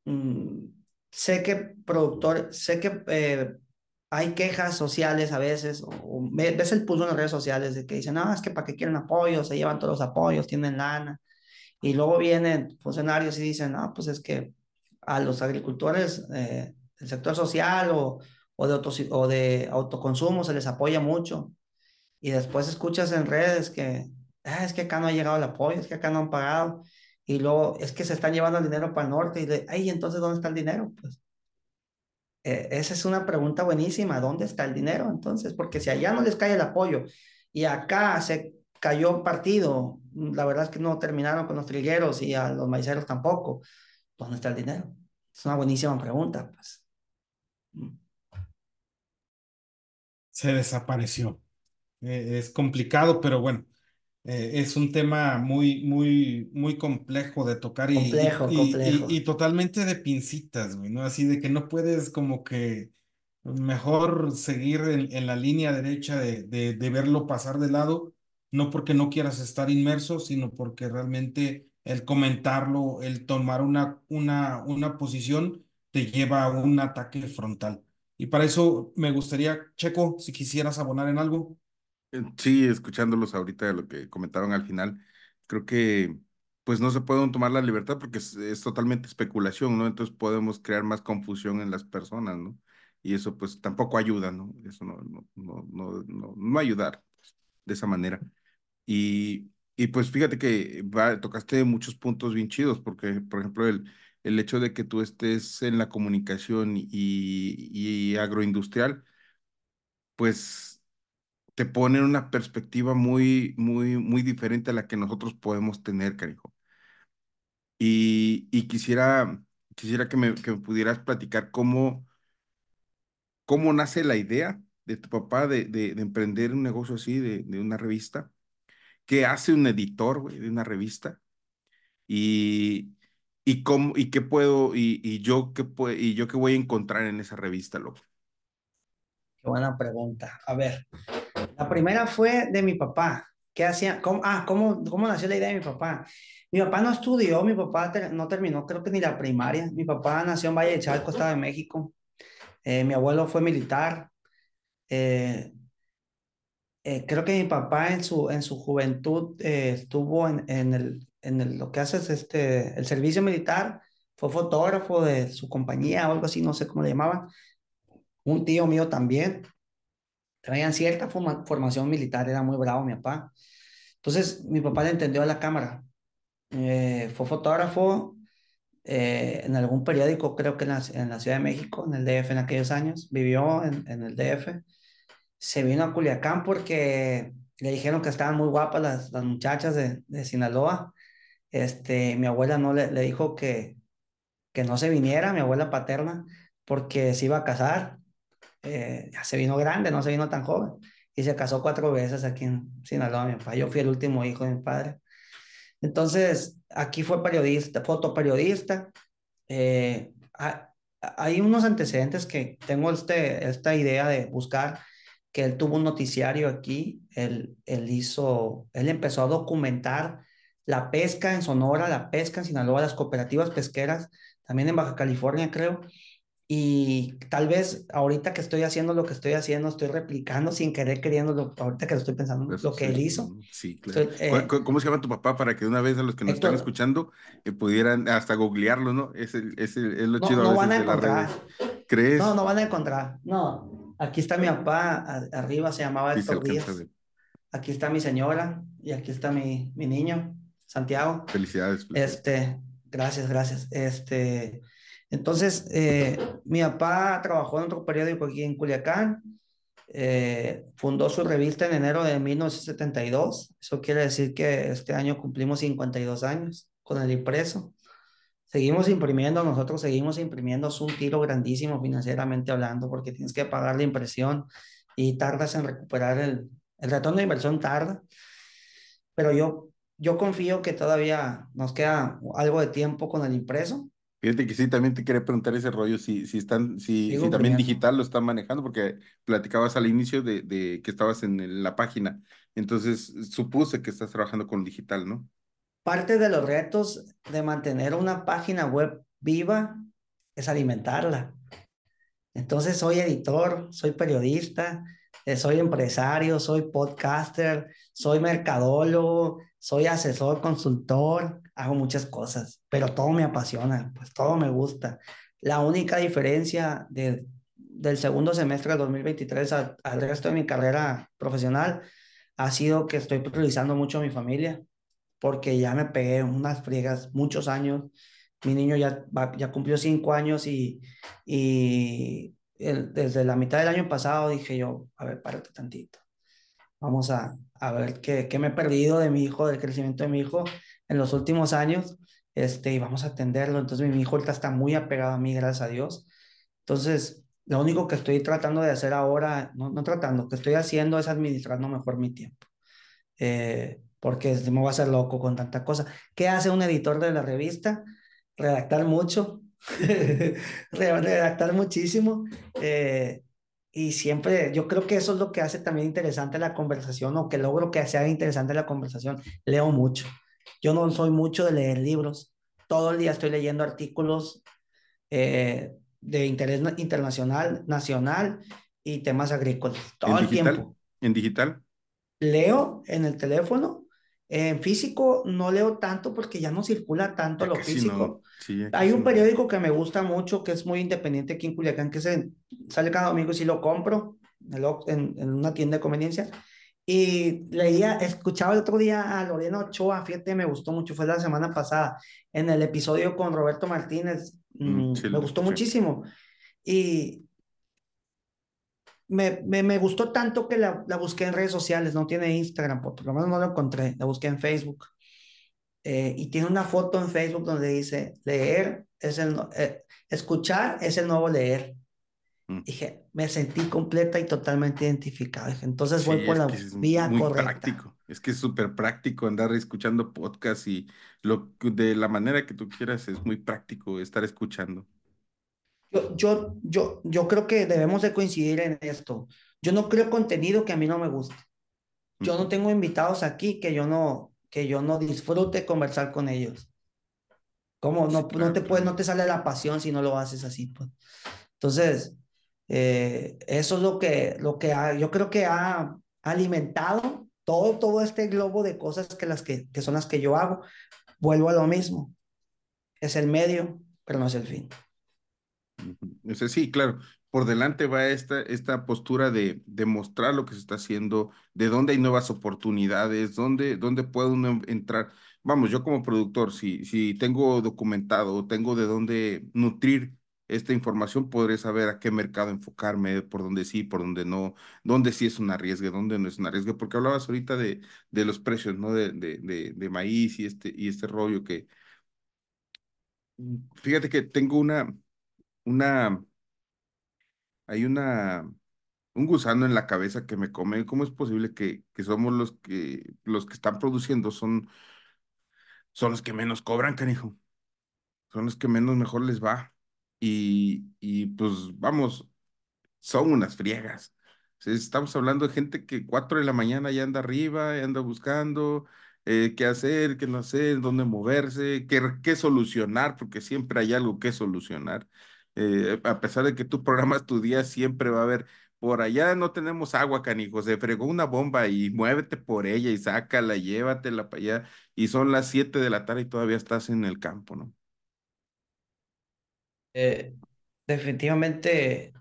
mm, sé que productor, sé que eh, hay quejas sociales a veces, o, ves el pulso en las redes sociales de que dicen, no, es que para qué quieren apoyo, se llevan todos los apoyos, tienen lana. Y luego vienen funcionarios y dicen, no, pues es que a los agricultores eh, del sector social o, o, de o de autoconsumo se les apoya mucho y después escuchas en redes que ah, es que acá no ha llegado el apoyo, es que acá no han pagado, y luego es que se están llevando el dinero para el norte, y de, ay, entonces, ¿dónde está el dinero? Pues eh, esa es una pregunta buenísima, ¿dónde está el dinero? Entonces, porque si allá no les cae el apoyo y acá se cayó un partido, la verdad es que no terminaron con los trigueros y a los maiceros tampoco, ¿dónde está el dinero? Es una buenísima pregunta, pues. Mm. Se desapareció. Eh, es complicado, pero bueno, eh, es un tema muy, muy, muy complejo de tocar y, complejo, y, complejo. y, y, totalmente de pincitas, güey, ¿no? Así de que no puedes como que mejor seguir en, en la línea derecha de, de, de, verlo pasar de lado, no porque no quieras estar inmerso, sino porque realmente el comentarlo, el tomar una, una, una posición, te lleva a un ataque frontal. Y para eso me gustaría, Checo, si quisieras abonar en algo. Sí, escuchándolos ahorita de lo que comentaron al final, creo que pues no se puede tomar la libertad porque es, totalmente especulación, ¿no? Entonces podemos crear más confusión en las personas, ¿no? Y eso pues tampoco ayuda, ¿no? Eso no, no, no, no, no, no ayudar de esa manera. Y, y pues fíjate que tocaste muchos puntos bien chidos, porque por ejemplo el, el hecho de que tú estés en la comunicación y, y agroindustrial, pues te pone una perspectiva muy, muy, muy diferente a la que nosotros podemos tener, cariño. Y, y quisiera quisiera que me, que pudieras platicar cómo, cómo nace la idea de tu papá de, de, de emprender un negocio así, de, de, una revista. ¿Qué hace un editor, güey, de una revista? Y, y cómo, y qué puedo, y, y yo qué puedo, y yo qué voy a encontrar en esa revista, loco. Qué buena pregunta. A ver, la primera fue de mi papá. ¿Qué hacía? ¿Cómo, ah, ¿cómo, ¿cómo nació la idea de mi papá? Mi papá no estudió, mi papá no terminó, creo que ni la primaria. Mi papá nació en Valle de Chalco, Estado de México. Eh, mi abuelo fue militar. Eh, eh, creo que mi papá en su, en su juventud estuvo en, en, el, en el, lo que hace es este, el servicio militar, fue fotógrafo de su compañía o algo así, no sé cómo le llamaban. Un tío mío también. Traían cierta formación militar, era muy bravo mi papá. Entonces mi papá le entendió a la cámara. fue fotógrafo, eh, en algún periódico, creo que en la, en la, Ciudad de México, en el DF en aquellos años, vivió en, en, el DF, se vino a Culiacán porque le dijeron que estaban muy guapas las, las muchachas de, de, Sinaloa. Este, mi abuela no le, le dijo que, que no se viniera, mi abuela paterna, porque se iba a casar. Eh, ya se vino grande, no se vino tan joven. Y se casó cuatro veces aquí en Sinaloa, mi papá. Yo fui el último hijo de mi padre. Entonces, aquí fue periodista, fotoperiodista. Eh, hay unos antecedentes que tengo este, esta idea de buscar, que él tuvo un noticiario aquí, él, él hizo, él empezó a documentar la pesca en Sonora, la pesca en Sinaloa, las cooperativas pesqueras, también en Baja California creo, y tal vez ahorita que estoy haciendo lo que estoy haciendo, estoy replicando sin querer queriendo, lo, ahorita que lo estoy pensando, Pues, lo que sí, él hizo. sí, claro. Estoy, ¿Cuál- eh, ¿Cómo se llama tu papá para que una vez a los que nos están Héctor, escuchando eh, pudieran hasta googlearlo, ¿no? Es, el- es, el- es lo no, chido a no veces van a encontrar. ¿Crees? No, no van a encontrar. No, aquí está mi papá, a- arriba se llamaba Héctor Díaz. Aquí está mi señora y aquí está mi, mi niño, Santiago. Felicidades. felicidades. Este, gracias, gracias. Este, entonces, eh, mi papá trabajó en otro periódico aquí en Culiacán. eh, fundó su revista en enero de 1972. Eso quiere decir que este año cumplimos 52 años con el impreso. Seguimos imprimiendo, nosotros seguimos imprimiendo, es un tiro grandísimo financieramente hablando, porque tienes que pagar la impresión y tardas en recuperar el, el retorno de inversión tarda, pero yo, yo confío que todavía nos queda algo de tiempo con el impreso. Fíjate que sí, también te quería preguntar ese rollo, si, si están, si, si también digital lo están manejando, porque platicabas al inicio de, de que estabas en el- la página. Entonces, supuse que estás trabajando con digital, ¿no? Parte de los retos de mantener una página web viva es alimentarla. Entonces soy editor, soy periodista, eh, soy empresario, soy podcaster, soy mercadólogo, soy asesor, consultor, hago muchas cosas, pero todo me apasiona, pues todo me gusta. La única diferencia de, del segundo semestre del 2023 al, al resto de mi carrera profesional ha sido que estoy priorizando mucho a mi familia, porque ya me pegué unas friegas muchos años. Mi niño ya, ya cumplió cinco años y, y el- desde la mitad del año pasado dije yo, a ver, párate tantito. Vamos a, a ver qué, qué me he perdido de mi hijo, del crecimiento de mi hijo en los últimos años, este, y vamos a atenderlo. Entonces mi hijo ahorita está muy apegado a mí, gracias a Dios. Entonces, lo único que estoy tratando de hacer ahora, no, no tratando, que estoy haciendo es administrando mejor mi tiempo. Eh, porque me voy a hacer loco con tanta cosa. ¿Qué hace un editor de la revista? Redactar mucho, redactar muchísimo. eh, y siempre, yo creo que eso es lo que hace también interesante la conversación o que logro que sea interesante la conversación. Leo mucho. Yo no soy mucho de leer libros. Todo el día estoy leyendo artículos eh, de interés na- internacional, nacional y temas agrícolas. Todo el digital, tiempo. en digital. Leo en el teléfono. En físico no leo tanto porque ya no circula tanto lo físico. no. Sí, Hay un periódico que me gusta mucho, que es muy independiente aquí en Culiacán, que se, sale cada domingo y sí lo compro en, en- una tienda de conveniencia. Y leía, escuchaba el otro día a Lorena Ochoa, fíjate, me gustó mucho, fue la semana pasada, en el episodio con Roberto Martínez, Mm, mm, me gustó muchísimo. Y me, me, me gustó tanto que la, la busqué en redes sociales, no tiene Instagram, por, lo menos no lo encontré, la busqué en Facebook. eh, y tiene una foto en Facebook donde dice, leer es el, eh, escuchar es el nuevo leer. Mm. Dije, me sentí completa y totalmente identificado. entonces voy por la vía muy correcta. Práctico. Es que es súper práctico andar escuchando podcast y lo, de la manera que tú quieras es muy práctico estar escuchando. Yo, yo, yo, yo creo que debemos de coincidir en esto. Yo no creo contenido que a mí no me guste. Yo no tengo invitados aquí que yo no, que yo no disfrute conversar con ellos. ¿Cómo? No, no, te puede, no te sale la pasión si no lo haces así. Pues. Entonces, eh, eso es lo que, lo que yo creo que ha alimentado todo, todo este globo de cosas que, las que, que son las que yo hago. Vuelvo a lo mismo. Es el medio, pero no es el fin. Sí, claro. Por delante va esta, esta postura de, de mostrar lo que se está haciendo, de dónde hay nuevas oportunidades, dónde, dónde puede uno entrar. Vamos, yo como productor, si, si tengo documentado, tengo de dónde nutrir esta información, podré saber a qué mercado enfocarme, por dónde sí, por dónde no, dónde sí es un arriesgue, dónde no es un arriesgue, porque hablabas ahorita de, de los precios, ¿no? De, de, de maíz y este, y este rollo que... Fíjate que tengo una, una, hay una, un gusano en la cabeza que me come. ¿Cómo es posible que, que somos los que, los que están produciendo son, son los que menos cobran, canijo? Son los que menos mejor les va. Y, y pues vamos, son unas friegas. Estamos hablando de gente que cuatro de la mañana ya anda arriba, ya anda buscando eh, qué hacer, qué no hacer, dónde moverse, qué, qué solucionar, porque siempre hay algo que solucionar. Eh, a pesar de que tú programas tu día, siempre va a haber, por allá no tenemos agua, canijo, se fregó una bomba y muévete por ella y sácala, llévatela para allá, y son las 7 de la tarde y todavía estás en el campo, ¿no? Eh, definitivamente,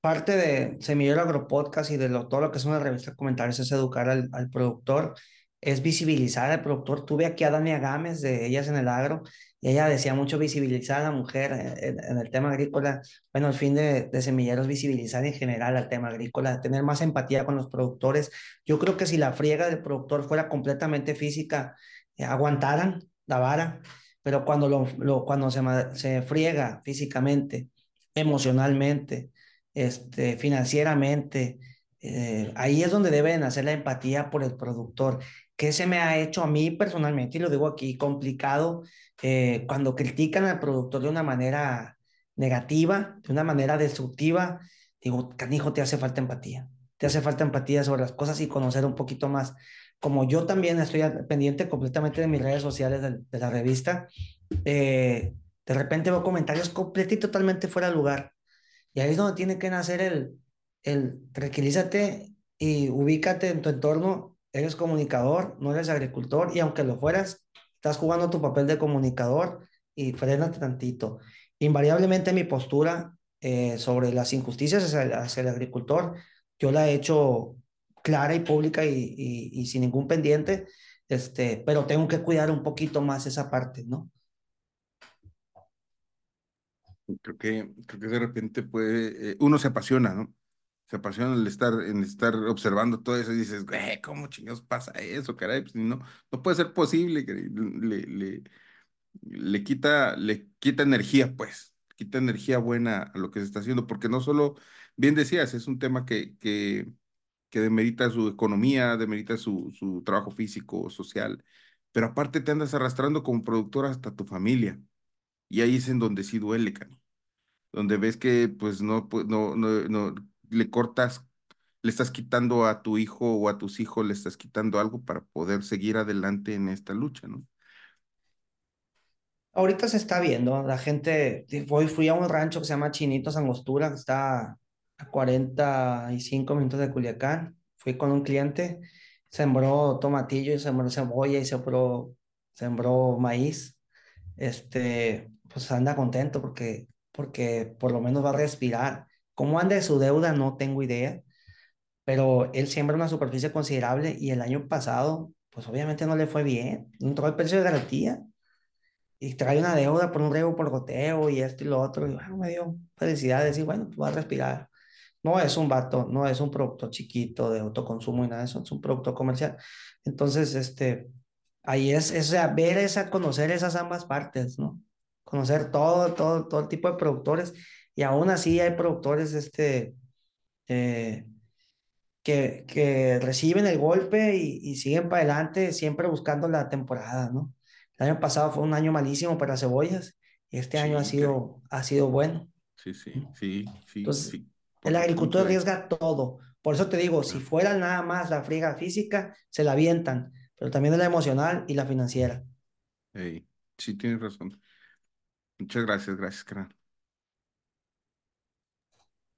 parte de Semillero Agropodcast y de lo, todo lo que es una revista de comentarios es educar al, al productor, es visibilizar al productor. Tuve aquí a Dania Gámez de Ellas en el Agro y ella decía mucho visibilizar a la mujer en, el tema agrícola. Bueno, el fin de, Semilleros visibilizar en general al tema agrícola, tener más empatía con los productores. Yo creo que si la friega del productor fuera completamente física, eh, aguantaran la pero cuando, lo cuando se, se friega físicamente, emocionalmente, este, financieramente, eh, ahí es donde deben hacer la empatía por el productor. ¿Qué se me ha hecho a mí personalmente? Y lo digo aquí, complicado eh, cuando critican al productor de una manera negativa, de una manera destructiva, digo, canijo, te hace falta empatía. Te hace falta empatía sobre las cosas y conocer un poquito más. Como yo también estoy pendiente completamente de mis redes sociales de, la revista, eh, de repente veo comentarios completamente y totalmente fuera de lugar. Y ahí es donde tiene que nacer el, el tranquilízate y ubícate en tu entorno. Eres comunicador, no eres agricultor, y aunque lo fueras, estás jugando tu papel de comunicador y frénate tantito. Invariablemente mi postura eh, sobre las injusticias hacia, el agricultor, yo la he hecho clara y pública y, y, sin ningún pendiente, este, pero tengo que cuidar un poquito más esa parte, ¿no? Creo que, creo que de repente puede, eh, uno se apasiona, ¿no? Se apasiona el estar, en estar observando todo eso y dices, güey, ¿cómo chingados pasa eso, caray? Pues no, no puede ser posible, le, le, le quita, le quita energía, pues, quita energía buena a lo que se está haciendo, porque no solo, bien decías, es un tema que, que, que demerita su economía, demerita su, su trabajo físico, social, pero aparte te andas arrastrando como productor hasta tu familia, y ahí es en donde sí duele, Cani, donde ves que pues no, pues, no, no, no le cortas, le estás quitando a tu hijo o a tus hijos, le estás quitando algo para poder seguir adelante en esta lucha, ¿no? Ahorita se está viendo, la gente, hoy fui a un rancho que se llama Chinitos Angostura, que está a 45 minutos de Culiacán, fui con un cliente, sembró tomatillo, sembró cebolla y sembró, sembró maíz, este, pues anda contento porque, porque por lo menos va a respirar. ¿Cómo anda su deuda? No tengo idea, pero él siembra una superficie considerable y el año pasado, pues obviamente no le fue bien, no entró el precio de garantía y trae una deuda por un riego por goteo y esto y lo otro, y bueno, me dio felicidad de decir, bueno, pues va a respirar. No es un vato, no es un producto chiquito de autoconsumo y nada de eso, es un producto comercial. Entonces, este, ahí es, es ver esa, conocer esas ambas partes, ¿no? Conocer todo, todo, todo tipo de productores y aún así hay productores, este, eh, que, que reciben el golpe y, y siguen para adelante siempre buscando la temporada, ¿no? El año pasado fue un año malísimo para cebollas y este año ha que- sido, ha sido bueno. sí, sí, sí, sí, Entonces, sí. El agricultor arriesga todo. Por eso te digo, si fuera nada más la friega física, se la avientan, pero también la emocional y la financiera. Ey, sí, tienes razón. Muchas gracias, gracias, carnal.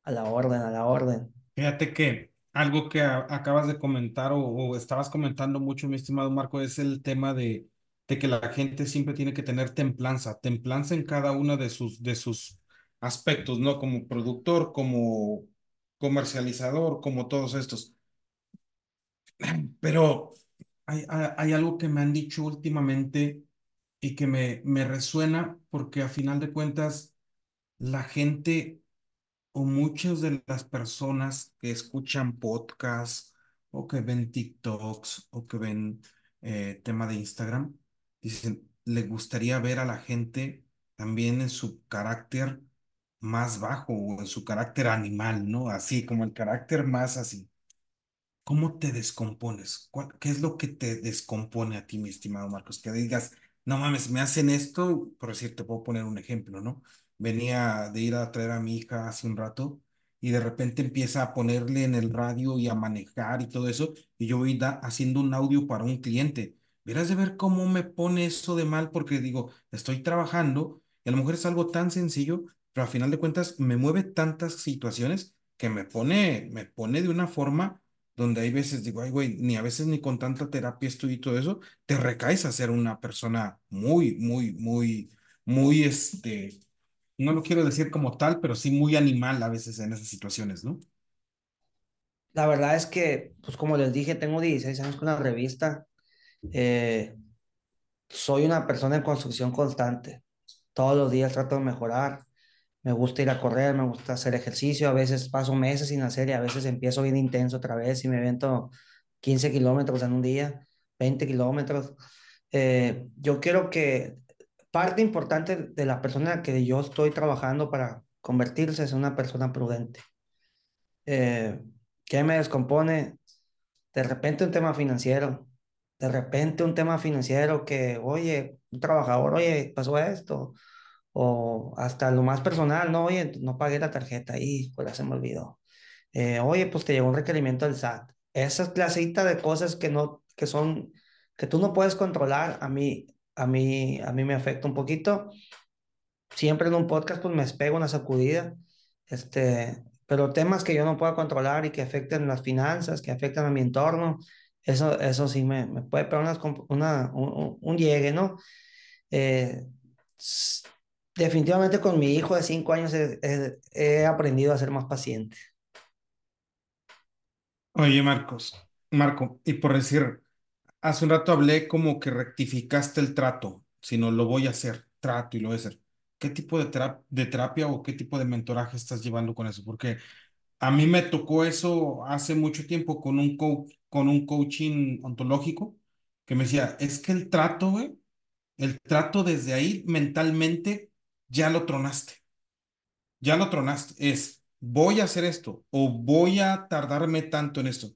A la orden, a la orden. Fíjate que algo que acabas de comentar o, o estabas comentando mucho, mi estimado Marco, es el tema de, de que la gente siempre tiene que tener templanza, templanza en cada uno de sus, de sus aspectos, ¿no? Como productor, como comercializador, como todos estos. Pero hay, hay, hay algo que me han dicho últimamente y que me, me resuena porque a final de cuentas la gente o muchas de las personas que escuchan podcasts o que ven TikToks o que ven eh, tema de Instagram, dicen, le gustaría ver a la gente también en su carácter más bajo o en su carácter animal, ¿no? Así como el carácter más así. ¿Cómo te descompones? ¿Cuál- ¿Qué es lo que te descompone a ti, mi estimado Marcos? Que digas, no mames, me hacen esto, por decir, te puedo poner un ejemplo, ¿no? Venía de ir a traer a mi hija hace un rato y de repente empieza a ponerle en el radio y a manejar y todo eso, y yo voy da- haciendo un audio para un cliente. Verás de ver cómo me pone eso de mal porque digo, estoy trabajando y a lo mejor es algo tan sencillo, pero a final de cuentas me mueve tantas situaciones que me pone, me pone de una forma donde hay veces digo, ay, güey, ni a veces ni con tanta terapia estoy y todo eso, te recaes a ser una persona muy, muy, muy, muy, este, no lo quiero decir como tal, pero sí muy animal a veces en esas situaciones, ¿no? La verdad es que, pues como les dije, tengo 16 años con la revista. eh, soy una persona en construcción constante. Todos los días trato de mejorar. Me gusta ir a correr, me gusta hacer ejercicio. A veces paso meses sin hacer y a veces empiezo bien intenso otra vez y me evento 15 kilómetros en un día, 20 kilómetros. Eh, yo quiero que parte importante de la persona que yo estoy trabajando para convertirse es una persona prudente. Eh, ¿qué me descompone? De repente un tema financiero, de repente un tema financiero que, oye, un trabajador, oye, pasó esto, o hasta lo más personal, no, oye, no pagué la tarjeta y pues se me olvidó. Eh, oye, pues te llegó un requerimiento del SAT. Esa clasita de cosas que no, que son, que tú no puedes controlar, a mí, a mí, a mí me afecta un poquito. Siempre en un podcast pues me pego una sacudida, este, pero temas que yo no puedo controlar y que afecten las finanzas, que afectan a mi entorno, eso, eso sí me, me puede pegar unas una, un, un- llegue, ¿no? Eh, definitivamente con mi hijo de cinco años he, he- he aprendido a ser más paciente. Oye, Marcos, Marco, y por decir, hace un rato hablé como que rectificaste el trato, sino lo voy a hacer, trato y lo voy a hacer. ¿Qué tipo de, tera- de terapia o qué tipo de mentoraje estás llevando con eso? Porque A mí me tocó eso hace mucho tiempo con un coach, con un coaching ontológico que me decía, es que el trato, güey, el trato desde ahí mentalmente ya lo tronaste, ya lo tronaste. Es, voy a hacer esto o voy a tardarme tanto en esto.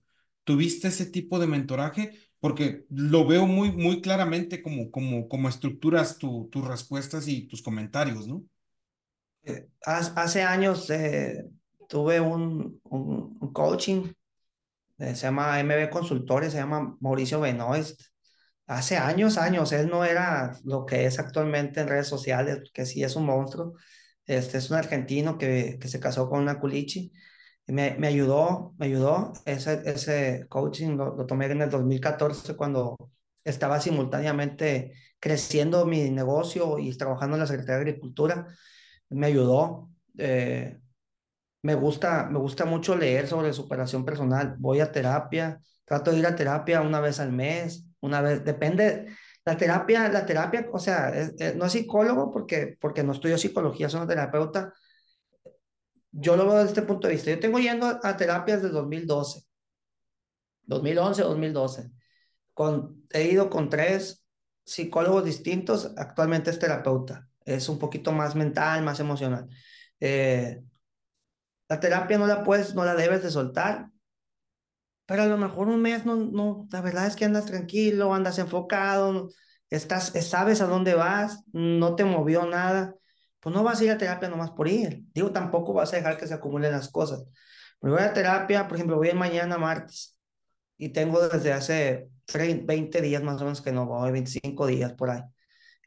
¿Tuviste ese tipo de mentoraje? Porque lo veo muy, muy claramente como, como, como estructuras tu- tus respuestas y tus comentarios, ¿no? Eh, hace años eh, tuve un, un, un coaching, eh, se llama MB Consultores, se llama Mauricio Benoist. Hace años, años, él no era lo que es actualmente en redes sociales, que sí es un monstruo. Este es un argentino que, que se casó con una culichi. Me, me ayudó, me ayudó. Ese, ese coaching lo, lo tomé en el 2014 cuando estaba simultáneamente creciendo mi negocio y trabajando en la Secretaría de Agricultura. Me ayudó. eh, me gusta, me gusta mucho leer sobre superación personal. Voy a terapia, trato de ir a terapia una vez al mes, una vez, depende. La terapia, la terapia, o sea, es- no es psicólogo porque, porque no estudio psicología, soy un terapeuta. Yo lo veo desde este punto de vista. Yo tengo yendo a, a terapia desde 2012, 2011, 2012. con, he ido con tres psicólogos distintos, actualmente es terapeuta, es un poquito más mental, más emocional. Eh, la terapia no la puedes, no la debes de soltar, pero a lo mejor un mes no, no, la verdad es que andas tranquilo, andas enfocado, estás, sabes a dónde vas, no te movió nada, pues no vas a ir a terapia nomás por ir. Digo, tampoco vas a dejar que se acumulen las cosas. Pero voy a terapia, por ejemplo, voy mañana martes y tengo desde hace 20 días más o menos que no voy, 25 días por ahí.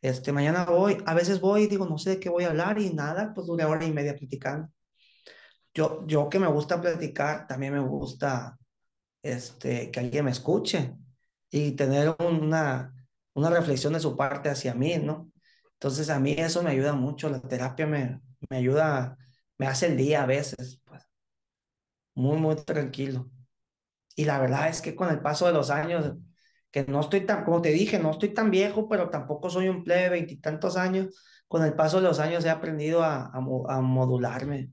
Este, mañana voy, a veces voy y digo, no sé de qué voy a hablar y nada, pues dure hora y media platicando. Yo, yo que me gusta platicar, también me gusta este, que alguien me escuche y tener una, una reflexión de su parte hacia mí, ¿no? Entonces a mí eso me ayuda mucho, la terapia me, me ayuda, me hace el día a veces, pues, muy, muy tranquilo. Y la verdad es que con el paso de los años, que no estoy tan, como te dije, no estoy tan viejo, pero tampoco soy un plebe de veintitantos años, con el paso de los años he aprendido a, a, a modularme,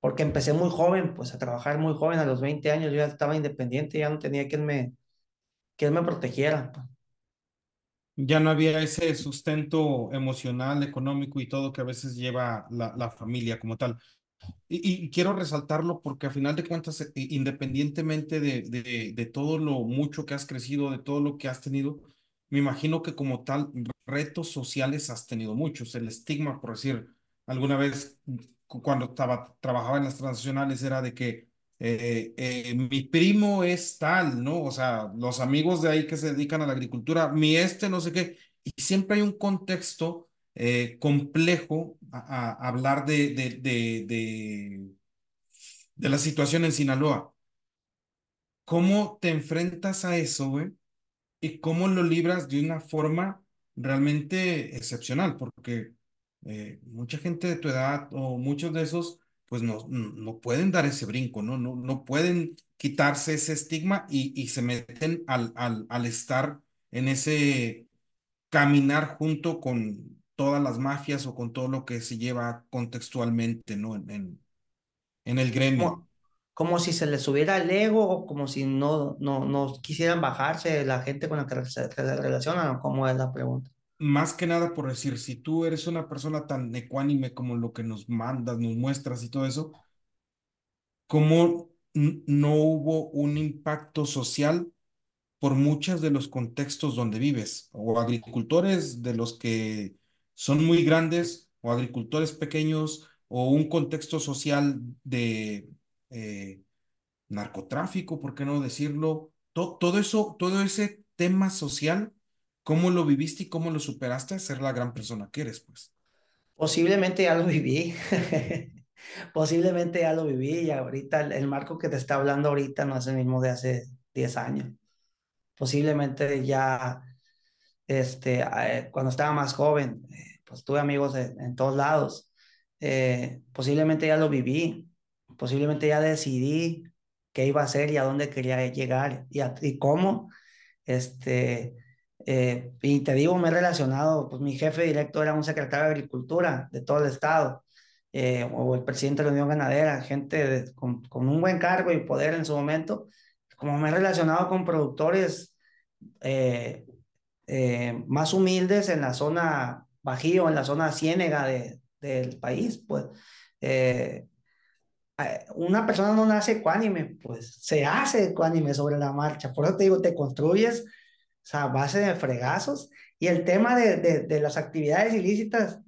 porque empecé muy joven, pues a trabajar muy joven, a los 20 años yo ya estaba independiente, ya no tenía quien me, quien me protegiera. Pues. Ya no había ese sustento emocional, económico y todo que a veces lleva la, familia como tal. Y, quiero resaltarlo porque a final de cuentas, eh, independientemente de, de, de todo lo mucho que has crecido, de todo lo que has tenido, me imagino que como tal, retos sociales has tenido muchos. El estigma, por decir, alguna vez cuando estaba, trabajaba en las transnacionales era de que eh, eh, mi primo es tal, ¿no? O sea, los amigos de ahí que se dedican a la agricultura, mi este, no sé qué, y siempre hay un contexto eh, complejo a, hablar de, de, de, de, de la situación en Sinaloa. ¿Cómo te enfrentas a eso, güey? ¿Y cómo lo libras de una forma realmente excepcional? Porque mucha gente de tu edad o muchos de esos, pues no, no pueden dar ese brinco, ¿no? No, no pueden quitarse ese estigma y, y se meten al, al, al estar en ese caminar junto con todas las mafias o con todo lo que se lleva contextualmente, ¿no? En, en, en el gremio. Como, como, si se les subiera el ego o como si no, no, no quisieran bajarse la gente con la que se relacionan, o cómo es la pregunta más que nada por decir, si tú eres una persona tan ecuánime como lo que nos mandas, nos muestras y todo eso, ¿cómo no hubo un impacto social por muchos de los contextos donde vives? O agricultores de los que son muy grandes, o agricultores pequeños, o un contexto social de eh, narcotráfico, ¿por qué no decirlo? todo eso, todo ese tema social ¿Cómo lo viviste y cómo lo superaste a ser la gran persona que eres, pues? Posiblemente ya lo viví. Posiblemente ya lo viví y ahorita el, marco que te está hablando ahorita no es el mismo de hace 10 años. Posiblemente ya, este, eh, cuando estaba más joven, eh, pues tuve amigos en todos lados. Eh, posiblemente ya lo viví. Posiblemente ya decidí qué iba a hacer y a dónde quería llegar y, y cómo. Este, eh, y te digo, me he relacionado, pues mi jefe directo era un secretario de Agricultura de todo el estado, eh, o el presidente de la Unión Ganadera, gente con, con, un buen cargo y poder en su momento. Como me he relacionado con productores eh, más humildes en la zona Bajío, en la zona ciénega de, del país, pues una persona no nace ecuánime, pues se hace ecuánime sobre la marcha. Por eso te digo, te construyes sea, base de fregazos. Y el tema de, de, las actividades ilícitas,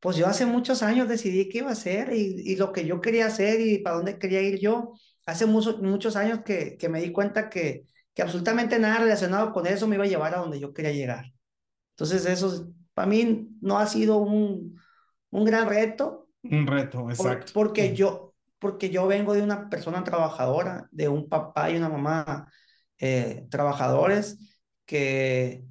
pues yo hace muchos años decidí qué iba a hacer y, y lo que yo quería hacer y para dónde quería ir yo. Hace muchos muchos años que, que me di cuenta que, que absolutamente nada relacionado con eso me iba a llevar a donde yo quería llegar. Entonces eso para mí no ha sido un, un gran reto. Un reto, exacto. porque, yo, porque yo vengo de una persona trabajadora, de un papá y una mamá eh, trabajadores que,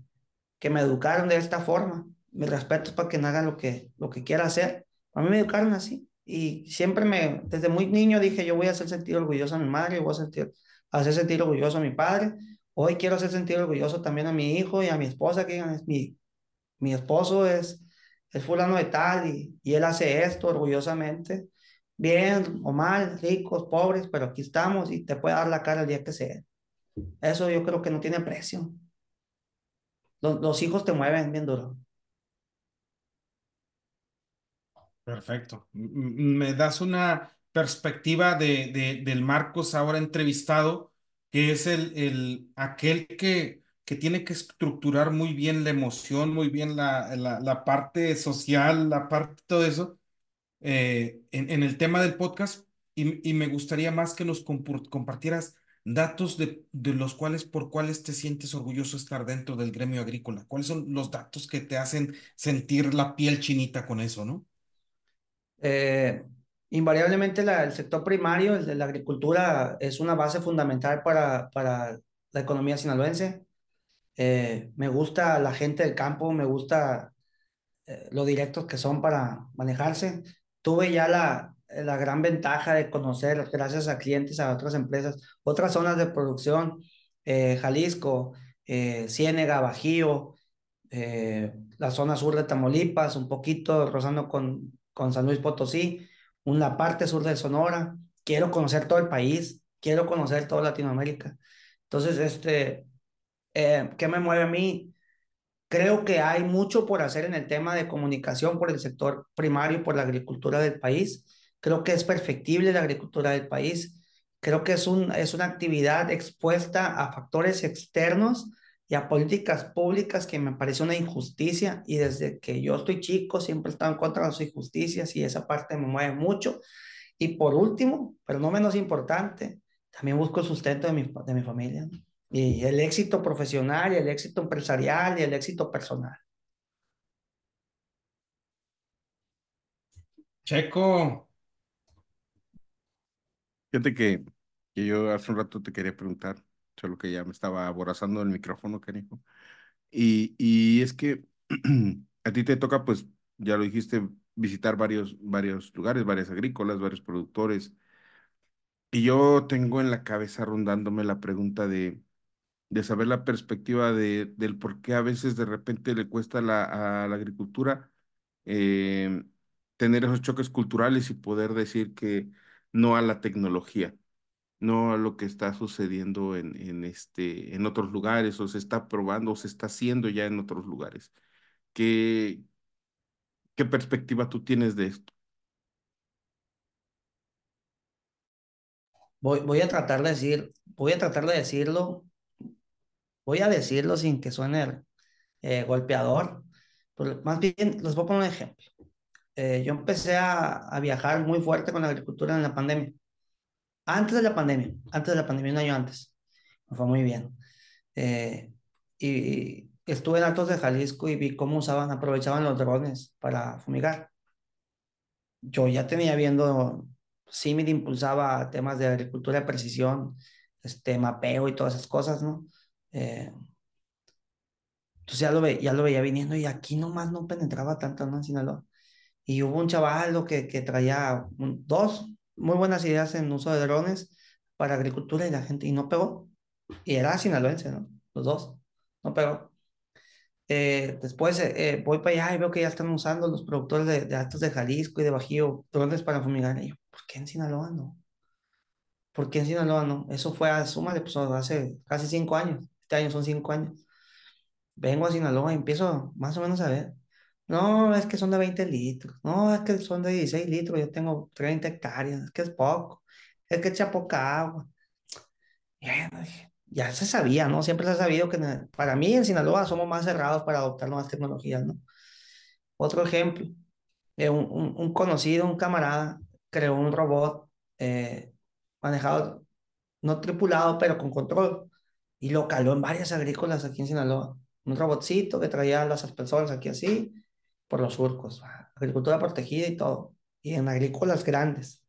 que me educaron de esta forma. Mis respetos para que no hagan lo que, lo que quiera hacer. A mí me educaron así. Y siempre me, desde muy niño dije, yo voy a hacer sentir orgulloso a mi madre, voy a, sentir, hacer sentir orgulloso a mi padre. Hoy quiero hacer sentir orgulloso también a mi hijo y a mi esposa, que mi, mi esposo es, es fulano de tal y, y él hace esto orgullosamente. Bien o mal, ricos, pobres, pero aquí estamos y te puede dar la cara el día que sea. Eso yo creo que no tiene precio. Los, hijos te mueven bien duro. Perfecto. Me das una perspectiva de, de, del Marcos ahora entrevistado, que es el, el aquel que, que tiene que estructurar muy bien la emoción, muy bien la, parte social, la parte todo eso, eh, en, el tema del podcast. Y, me gustaría más que nos compartieras datos de, de los cuales, por cuáles te sientes orgulloso estar dentro del gremio agrícola. ¿Cuáles son los datos que te hacen sentir la piel chinita con eso, no? Eh, invariablemente la, el sector primario, el de la agricultura, es una base fundamental para, para la economía sinaloense. Eh, me gusta la gente del campo, me gusta eh, lo directos que son para manejarse. Tuve ya la, la gran ventaja de conocer, gracias a clientes, a otras empresas, otras zonas de producción, eh, Jalisco, eh, Ciénega, Bajío, eh, la zona sur de Tamaulipas, un poquito rozando con, con San Luis Potosí, una parte sur de Sonora. Quiero conocer todo el país, quiero conocer toda Latinoamérica. Entonces, este, ¿qué me mueve a mí? Creo que hay mucho por hacer en el tema de comunicación por el sector primario, por la agricultura del país. Creo que es perfectible la agricultura del país. Creo que es, un, es una actividad expuesta a factores externos y a políticas públicas que me parece una injusticia y desde que yo estoy chico siempre he estado en contra de las injusticias y esa parte me mueve mucho. Y por último, pero no menos importante, también busco el sustento de mi, de mi familia y el éxito profesional y el éxito empresarial y el éxito personal. Checo, Fíjate que, que yo hace un rato te quería preguntar, solo que ya me estaba aborazando el micrófono, canijo. Y, y es que a ti te toca, pues, ya lo dijiste, visitar varios, varios lugares, varias agrícolas, varios productores. Y yo tengo en la cabeza rondándome la pregunta de, de saber la perspectiva de, del por qué a veces de repente le cuesta la, a la agricultura eh, tener esos choques culturales y poder decir que no a la tecnología, no a lo que está sucediendo en, en, este, en otros lugares o se está probando o se está haciendo ya en otros lugares. ¿Qué, qué perspectiva tú tienes de esto? Voy, voy a tratar de decir, voy a tratar de decirlo, voy a decirlo sin que suene eh, golpeador, más bien les voy a poner un ejemplo. Eh, yo empecé a, a, viajar muy fuerte con la agricultura en la pandemia. Antes de la pandemia, antes de la pandemia, un año antes. Me fue muy bien. Eh, y estuve en Altos de Jalisco y vi cómo usaban, aprovechaban los drones para fumigar. Yo ya tenía viendo, CIMID impulsaba temas de agricultura de precisión, este, mapeo y todas esas cosas, ¿no? Eh, entonces ya lo, ve, ya lo veía viniendo y aquí nomás no penetraba tanto, ¿no? En Sinaloa. Y hubo un chaval que, que traía un, dos muy buenas ideas en uso de drones para agricultura y la gente, y no pegó. Y era sinaloense, ¿no? Los dos, no pegó. Eh, después eh, voy para allá y veo que ya están usando los productores de, de Altos de Jalisco y de Bajío drones para fumigar. Y yo, ¿por qué en Sinaloa no? ¿Por qué en Sinaloa no? Eso fue a suma de pues, hace casi cinco años. Este año son cinco años. Vengo a Sinaloa y empiezo más o menos a ver no, es que son de 20 litros. No, es que son de 16 litros. Yo tengo 30 hectáreas. Es que es poco. Es que echa poca agua. ya se sabía, ¿no? Siempre se ha sabido que para mí en Sinaloa somos más cerrados para adoptar nuevas tecnologías, ¿no? Otro ejemplo, eh, un, un, un, conocido, un camarada, creó un robot eh, manejado, no tripulado, pero con control, y lo caló en varias agrícolas aquí en Sinaloa. Un robotcito que traía las aspersores aquí así, por los surcos, agricultura protegida y todo, y en agrícolas grandes,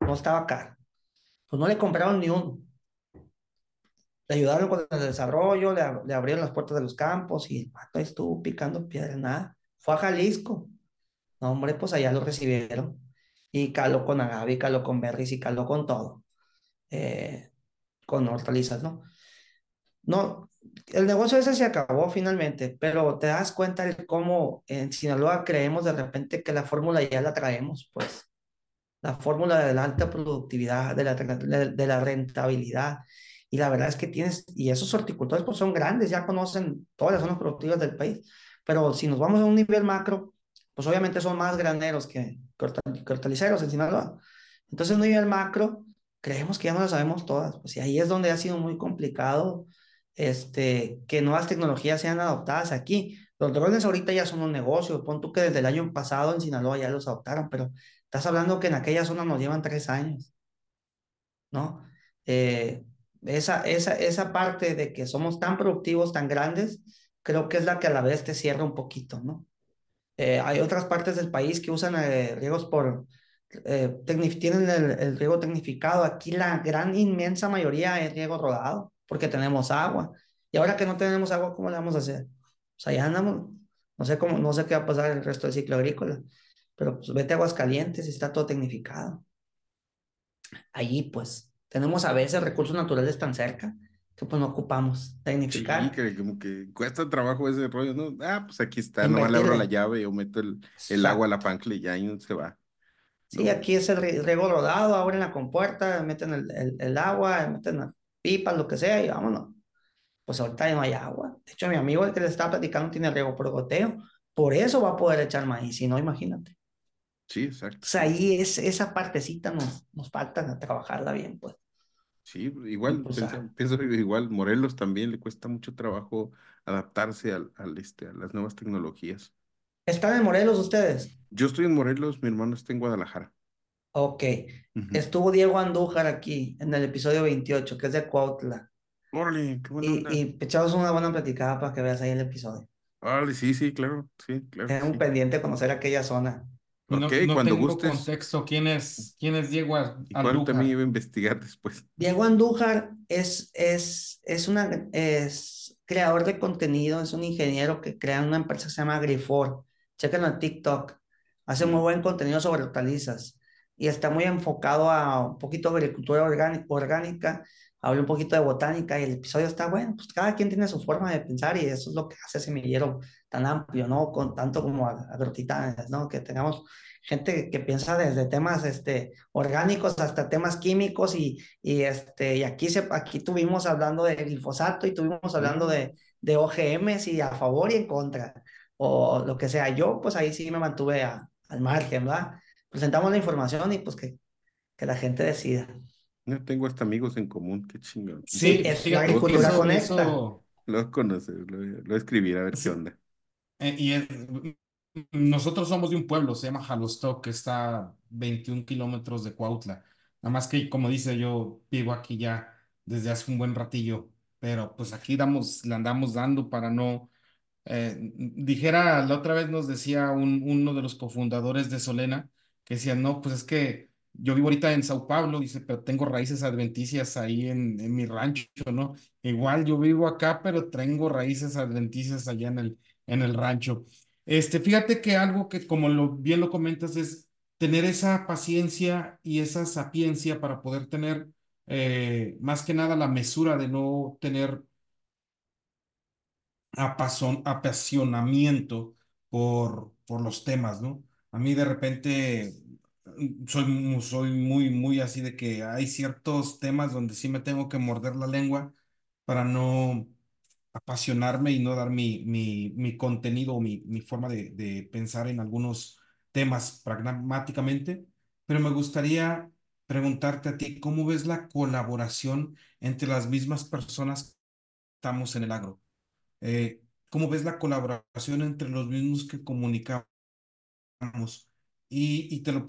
no estaba caro. Pues no le compraron ni uno. Le ayudaron con el desarrollo, le, abrieron las puertas de los campos y el estuvo picando piedra, nada. Fue a Jalisco. No, hombre, pues allá lo recibieron. Y caló con agave, caló con berries y caló con todo. Eh, con hortalizas, ¿no? No, el negocio ese se acabó finalmente, pero te das cuenta de cómo en Sinaloa creemos de repente que la fórmula ya la traemos, pues la fórmula de la alta productividad, de la, de la rentabilidad. y la verdad es que tienes, y esos horticultores pues son grandes, ya conocen todas las zonas productivas del país, pero si nos vamos a un nivel macro, pues obviamente son más graneros que, que hortaliceros en Sinaloa. Entonces, en un nivel macro, creemos que ya no lo sabemos todas, pues y ahí es donde ha sido muy complicado este, que nuevas tecnologías sean adoptadas aquí. Los drones ahorita ya son un negocio, pon tú que desde el año pasado en Sinaloa ya los adoptaron, pero estás hablando que en aquella zona nos llevan tres años, ¿no? Eh, esa, esa, esa parte de que somos tan productivos, tan grandes, creo que es la que a la vez te cierra un poquito, ¿no? Eh, hay otras partes del país que usan eh, riegos por, eh, tienen el, el, riego tecnificado. Aquí la gran inmensa mayoría es riego rodado, porque tenemos agua. Y ahora que no tenemos agua, ¿cómo le vamos a hacer? O sea, ya andamos, no sé cómo, no sé qué va a pasar el resto del ciclo agrícola, pero pues vete a aguas calientes y está todo tecnificado. Allí, pues, tenemos a veces recursos naturales tan cerca que pues no ocupamos tecnificar. Sí, que como que cuesta trabajo ese rollo, ¿no? Ah, pues aquí está, nomás le abro la llave o meto el, el agua a la pancla y ya y se va. Sí, ¿no? aquí es el riego rodado, abren la compuerta, meten el, el, el agua, meten la pipa, lo que sea y vámonos. Pues ahorita no hay agua. De hecho, mi amigo, el que le estaba platicando, tiene riego por goteo. Por eso va a poder echar maíz, si no, imagínate. Sí, exacto. Entonces ahí es, esa partecita nos, nos falta trabajarla bien, pues. Sí, igual, Pues, pienso, ah. pienso igual, Morelos también le cuesta mucho trabajo adaptarse al, al, este, a las nuevas tecnologías. ¿Están en Morelos ustedes? Yo estoy en Morelos, mi hermano está en Guadalajara. Ok. Estuvo Diego Andújar aquí en el episodio 28, que es de Cuautla. Órale, qué buena Y, onda. y echamos una buena platicada para que veas ahí el episodio. Órale, sí, sí, claro, sí, claro. Un sí. pendiente conocer aquella zona. No, Ok, no cuando tengo gustes. contexto. ¿Quién es, quién es Diego Ar- Igual Andújar? también iba a investigar después. Diego Andújar es, es, es, una, es creador de contenido, es un ingeniero que crea una empresa que se llama Grifor. Chéquenlo en TikTok. Hace muy buen contenido sobre hortalizas y está muy enfocado a un poquito de agricultura orgánica, orgánica, habla un poquito de botánica y el episodio está bueno. Pues cada quien tiene su forma de pensar y eso es lo que hace Semillero tan amplio, ¿no? Con tanto como ag- agrotitanes, ¿no? Que tengamos gente que piensa desde temas este, orgánicos hasta temas químicos y, y, este, y aquí, se, aquí tuvimos hablando de glifosato y tuvimos hablando de, de OGMs y a favor y en contra, o lo que sea. Yo pues ahí sí me mantuve a- al margen, ¿verdad? Presentamos la información y pues que, que la gente decida. Yo tengo hasta amigos en común, qué chingón. Sí, es la que agricultura eso- conecta. eso, Lo conocer, lo lo escribir a ver qué Sí. onda. eh, y es- nosotros somos de un pueblo, se llama Jalostoc, que está a 21 kilómetros de Cuautla. Nada más que, como dice, yo vivo aquí ya desde hace un buen ratillo, pero pues aquí damos, le andamos dando para no eh, dijera, la otra vez nos decía un- uno de los cofundadores de Solena, que decía, no, pues es que yo vivo ahorita en Sao Paulo, dice, pero tengo raíces adventicias ahí en, en mi rancho, ¿no? Igual yo vivo acá, pero tengo raíces adventicias allá en el, en el rancho. Este, fíjate que algo que, como lo, bien lo comentas, es tener esa paciencia y esa sapiencia para poder tener, eh, más que nada, la mesura de no tener apasionamiento por, por los temas, ¿no? A mí de repente mm, soy, soy muy, muy así de que hay ciertos temas donde sí me tengo que morder la lengua para no apasionarme y no dar mi, mi, mi contenido o mi, mi forma de, de pensar en algunos temas pragmáticamente, pero me gustaría preguntarte a ti, ¿cómo ves la colaboración entre las mismas personas que estamos en el agro? Eh, ¿cómo ves la colaboración entre los mismos que comunicamos? Y, y te lo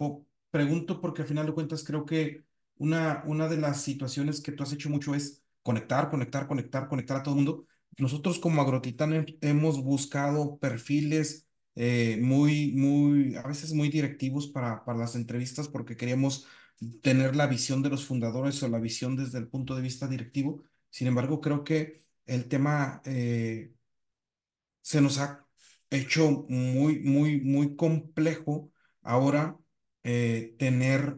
pregunto porque al final de cuentas creo que una, una de las situaciones que tú has hecho mucho es conectar, conectar, conectar, conectar a todo el mundo. Nosotros como Agrotitán he- hemos buscado perfiles eh, muy, muy, a veces muy directivos para, para las entrevistas porque queríamos tener la visión de los fundadores o la visión desde el punto de vista directivo. Sin embargo, creo que el tema eh, se nos ha hecho muy, muy, muy complejo ahora eh, tener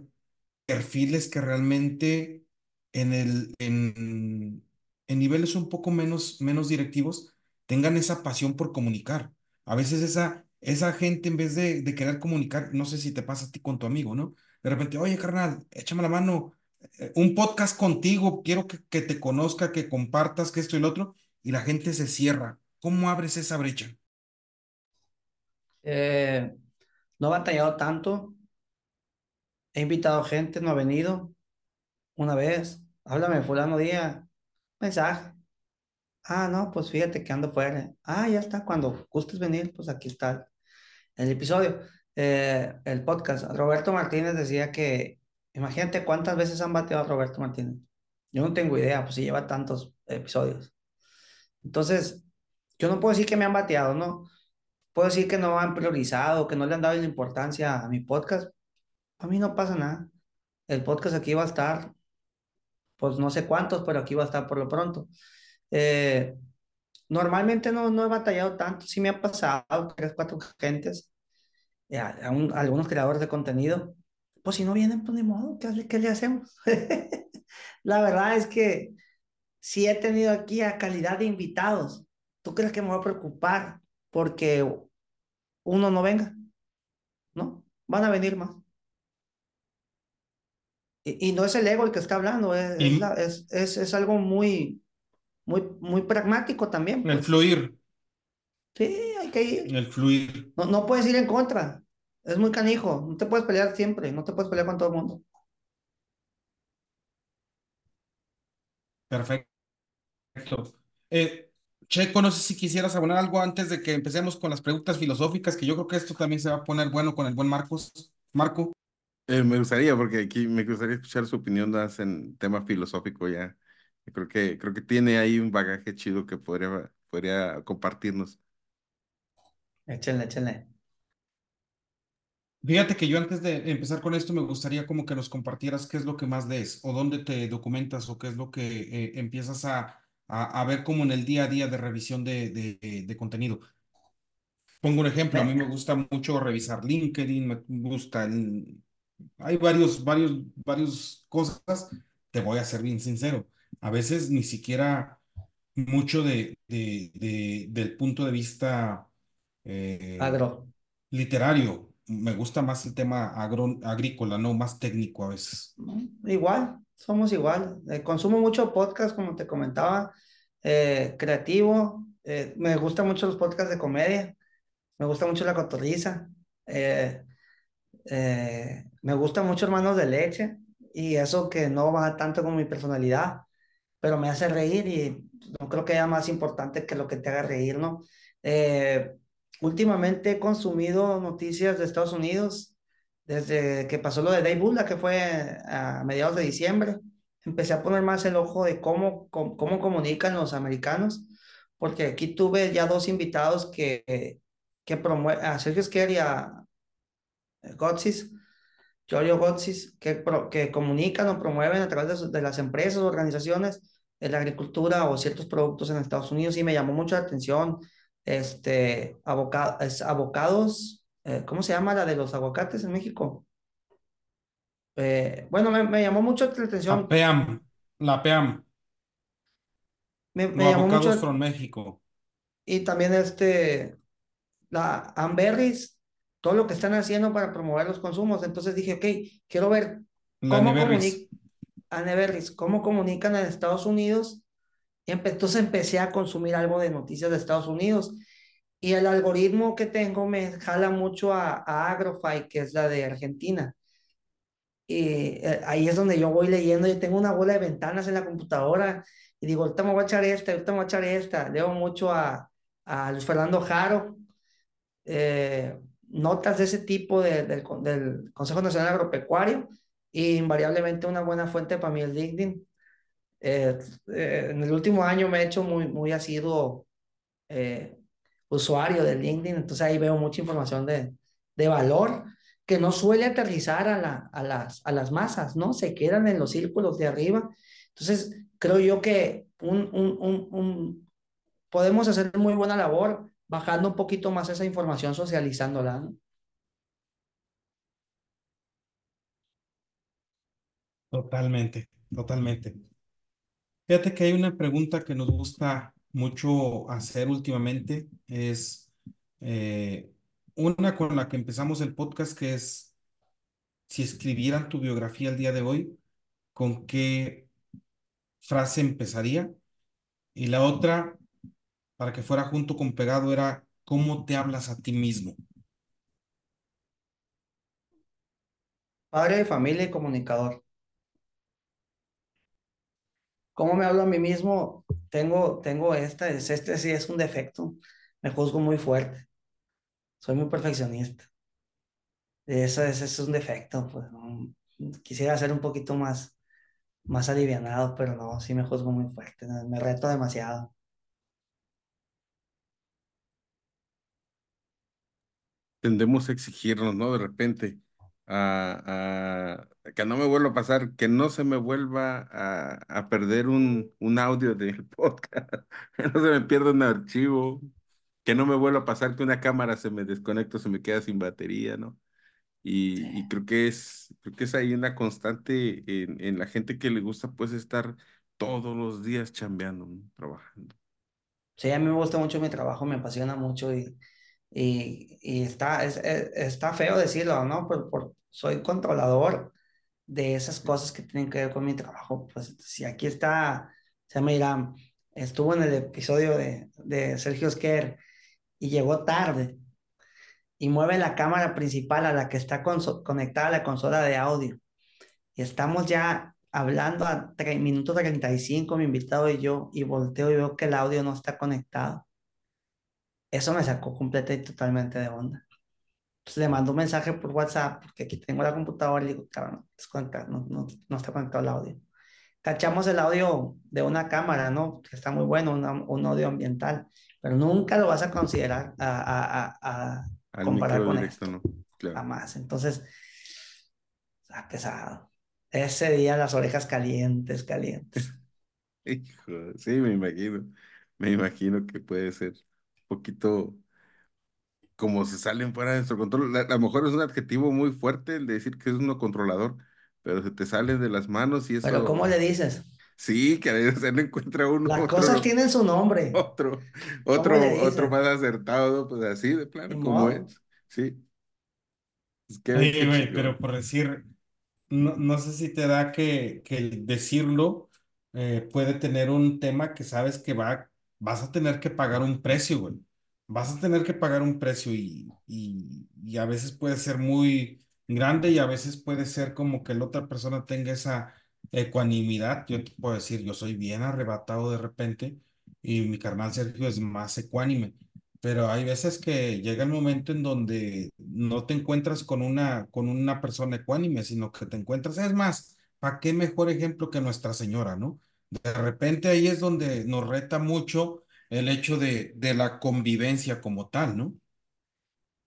perfiles que realmente en el, en, en niveles un poco menos, menos directivos tengan esa pasión por comunicar. A veces esa, esa gente en vez de, querer comunicar, no sé si te pasa a ti con tu amigo, ¿no? De repente, oye, carnal, échame la mano, eh, un podcast contigo, quiero que, que te conozca, que compartas, que esto y lo otro, y la gente se cierra. ¿Cómo abres esa brecha? Eh, no he batallado tanto. He invitado gente, no ha venido. Una vez, háblame, fulano día, mensaje. Ah, no, pues fíjate que ando fuera. Ah, ya está, cuando gustes venir, pues aquí está el episodio, eh, el podcast. Roberto Martínez decía que, imagínate cuántas veces han bateado a Roberto Martínez. Yo no tengo idea, pues si lleva tantos episodios. Entonces, yo no puedo decir que me han bateado, ¿no? Puedo decir que no han priorizado, que no le han dado importancia a mi podcast. A mí no pasa nada. El podcast aquí va a estar, pues no sé cuántos, pero aquí va a estar por lo pronto. Eh, normalmente no, no he batallado tanto, sí me ha pasado tres, cuatro gentes, eh, algunos creadores de contenido. Pues si no vienen, pues ni modo, ¿qué, qué le hacemos? La verdad es que si he tenido aquí a calidad de invitados. ¿Tú crees que me voy a preocupar porque uno no venga? ¿No? Van a venir más. Y, y no es el ego el que está hablando, es, es, la- es, es, es algo muy, muy, muy pragmático también, el pues. fluir, Sí, hay que ir. el fluir. No, no puedes ir en contra. Es muy canijo. No te puedes pelear siempre. No te puedes pelear con todo el mundo. Perfecto. Eh, Checo, no sé si quisieras abonar algo antes de que empecemos con las preguntas filosóficas, que yo creo que esto también se va a poner bueno con el buen Marcos. Marco, Eh, me gustaría, porque aquí me gustaría escuchar su opinión más en tema filosófico ya. Creo que, creo que tiene ahí un bagaje chido que podría, podría compartirnos. Échenle, échenle. fíjate que yo antes de empezar con esto me gustaría como que nos compartieras qué es lo que más lees o dónde te documentas o qué es lo que eh, empiezas a, a, a ver como en el día a día de revisión de, de, de contenido. Pongo un ejemplo, a mí me gusta mucho revisar LinkedIn, me gusta el, Hay varios, varios, varios cosas. Te voy a ser bien sincero. A veces ni siquiera mucho de, de, de- del punto de vista eh, agro. literario. Me gusta más el tema agro- agrícola, no más técnico a veces. Igual, somos igual. Eh, consumo mucho podcast, como te comentaba, eh, creativo. eh, me gustan mucho los podcasts de comedia. Me gusta mucho la cotorriza. eh, eh, me gusta mucho Hermanos de Leche. Y eso que no va tanto con mi personalidad, pero me hace reír y no creo que haya más importante que lo que te haga reír, ¿no? Eh, últimamente he consumido noticias de Estados Unidos desde que pasó lo de Dave Bulla, que fue a mediados de diciembre. Empecé a poner más el ojo de cómo, cómo, comunican los americanos, porque aquí tuve ya dos invitados que, que promueven, a Sergio Esquer y a Gotsis, Giorgio Gotsis, que, que comunican o promueven a través de, las empresas organizaciones eh, la agricultura o ciertos productos en Estados Unidos y me llamó mucho la atención, este, aboca- abocados, eh, ¿cómo se llama la de los aguacates en México? Eh, bueno, me, me llamó mucho la La atención, PEAM, la PEAM, me, llamó mucho, from México, y también este, la Amberries, todo lo que están haciendo para promover los consumos, entonces dije, ok, quiero ver la cómo comunican, Aneberris, cómo comunican en Estados Unidos. Entonces empecé a consumir algo de noticias de Estados Unidos. Y el algoritmo que tengo me jala mucho a, a Agrofy, que es la de Argentina. Y eh, ahí es donde yo voy leyendo. Yo tengo una bola de ventanas en la computadora y digo, ahorita me voy a echar esta, ahorita me voy a echar esta. Leo mucho a, a Luis Fernando Jaro, eh, notas de ese tipo de- del, del Consejo Nacional Agropecuario y invariablemente una buena fuente para mí el LinkedIn. Eh, eh, en el último año me he hecho muy, muy asiduo eh, usuario de LinkedIn, entonces ahí veo mucha información de, de valor que no suele aterrizar a, la, a, las, a las masas, ¿no? Se quedan en los círculos de arriba. Entonces, creo yo que un, un, un, podemos hacer muy buena labor bajando un poquito más esa información, socializándola, ¿no? Totalmente, totalmente. Fíjate que hay una pregunta que nos gusta mucho hacer últimamente, es eh, una con la que empezamos el podcast, que es si escribieran tu biografía el día de hoy, con qué frase empezaría. Y la otra, para que fuera junto con pegado, era cómo te hablas a ti mismo. Padre de familia y comunicador. ¿Cómo me hablo a mí mismo? Tengo, tengo esta, es, este sí es un defecto. Me juzgo muy fuerte. Soy muy perfeccionista. Eso, ese es un defecto. Pues, Quisiera ser un poquito más, más alivianado, pero no, sí me juzgo muy fuerte. Me reto demasiado. Tendemos a exigirnos, ¿no? De repente, a, que no me vuelva a pasar, que no se me vuelva a, perder un, un audio del podcast, que no se me pierda un archivo, que no me vuelva a pasar que una cámara se me desconecta, se me queda sin batería, ¿no? Y, creo que es, creo que es ahí una constante en, en, la gente que le gusta pues estar todos los días chambeando, trabajando. Sí, a mí me gusta mucho mi trabajo, me apasiona mucho y, y, y está, es, está feo decirlo, ¿no? Por, por, soy controlador de esas cosas que tienen que ver con mi trabajo. Pues si aquí está, se me dirá, estuvo en el episodio de, de Sergio Esquer y llegó tarde y mueve la cámara principal a la que está conectada a la consola de audio. Y estamos ya hablando a 3 minutos 35, mi invitado y yo, y volteo y veo que el audio no está conectado. Eso me sacó completa y totalmente de onda. Entonces le mando un mensaje por WhatsApp, porque aquí tengo la computadora y digo, claro, no, no, no, está conectado el audio. Cachamos el audio de una cámara, ¿no? Que está muy bueno, un audio ambiental, pero nunca lo vas a considerar a, a, a comparar con esto. ¿no? Claro. Jamás. Entonces, ha pesado. Ese día las orejas calientes, calientes. Hijo, sí, me imagino. Me imagino que puede ser poquito como se salen fuera de nuestro control. A lo mejor es un adjetivo muy fuerte el de decir que es uno controlador, pero se te sale de las manos y eso. Pero ¿cómo le dices? Sí, que a veces no encuentra uno. Las cosas tienen su nombre. Otro, otro, otro más acertado, pues así de plano, como es. Sí. pero por decir, no, no sé si te da que, que decirlo eh, puede tener un tema que sabes que va, vas a tener que pagar un precio, güey. Vas a tener que pagar un precio y, y, y a veces puede ser muy grande y a veces puede ser como que la otra persona tenga esa Ecuanimidad, yo te puedo decir, yo soy bien arrebatado de repente y mi carnal Sergio es más ecuánime, pero hay veces que llega el momento en donde no te encuentras con una, con una persona ecuánime, sino que te encuentras, es más, ¿para qué mejor ejemplo que Nuestra Señora, no? De repente ahí es donde nos reta mucho el hecho de, de la convivencia como tal, ¿no?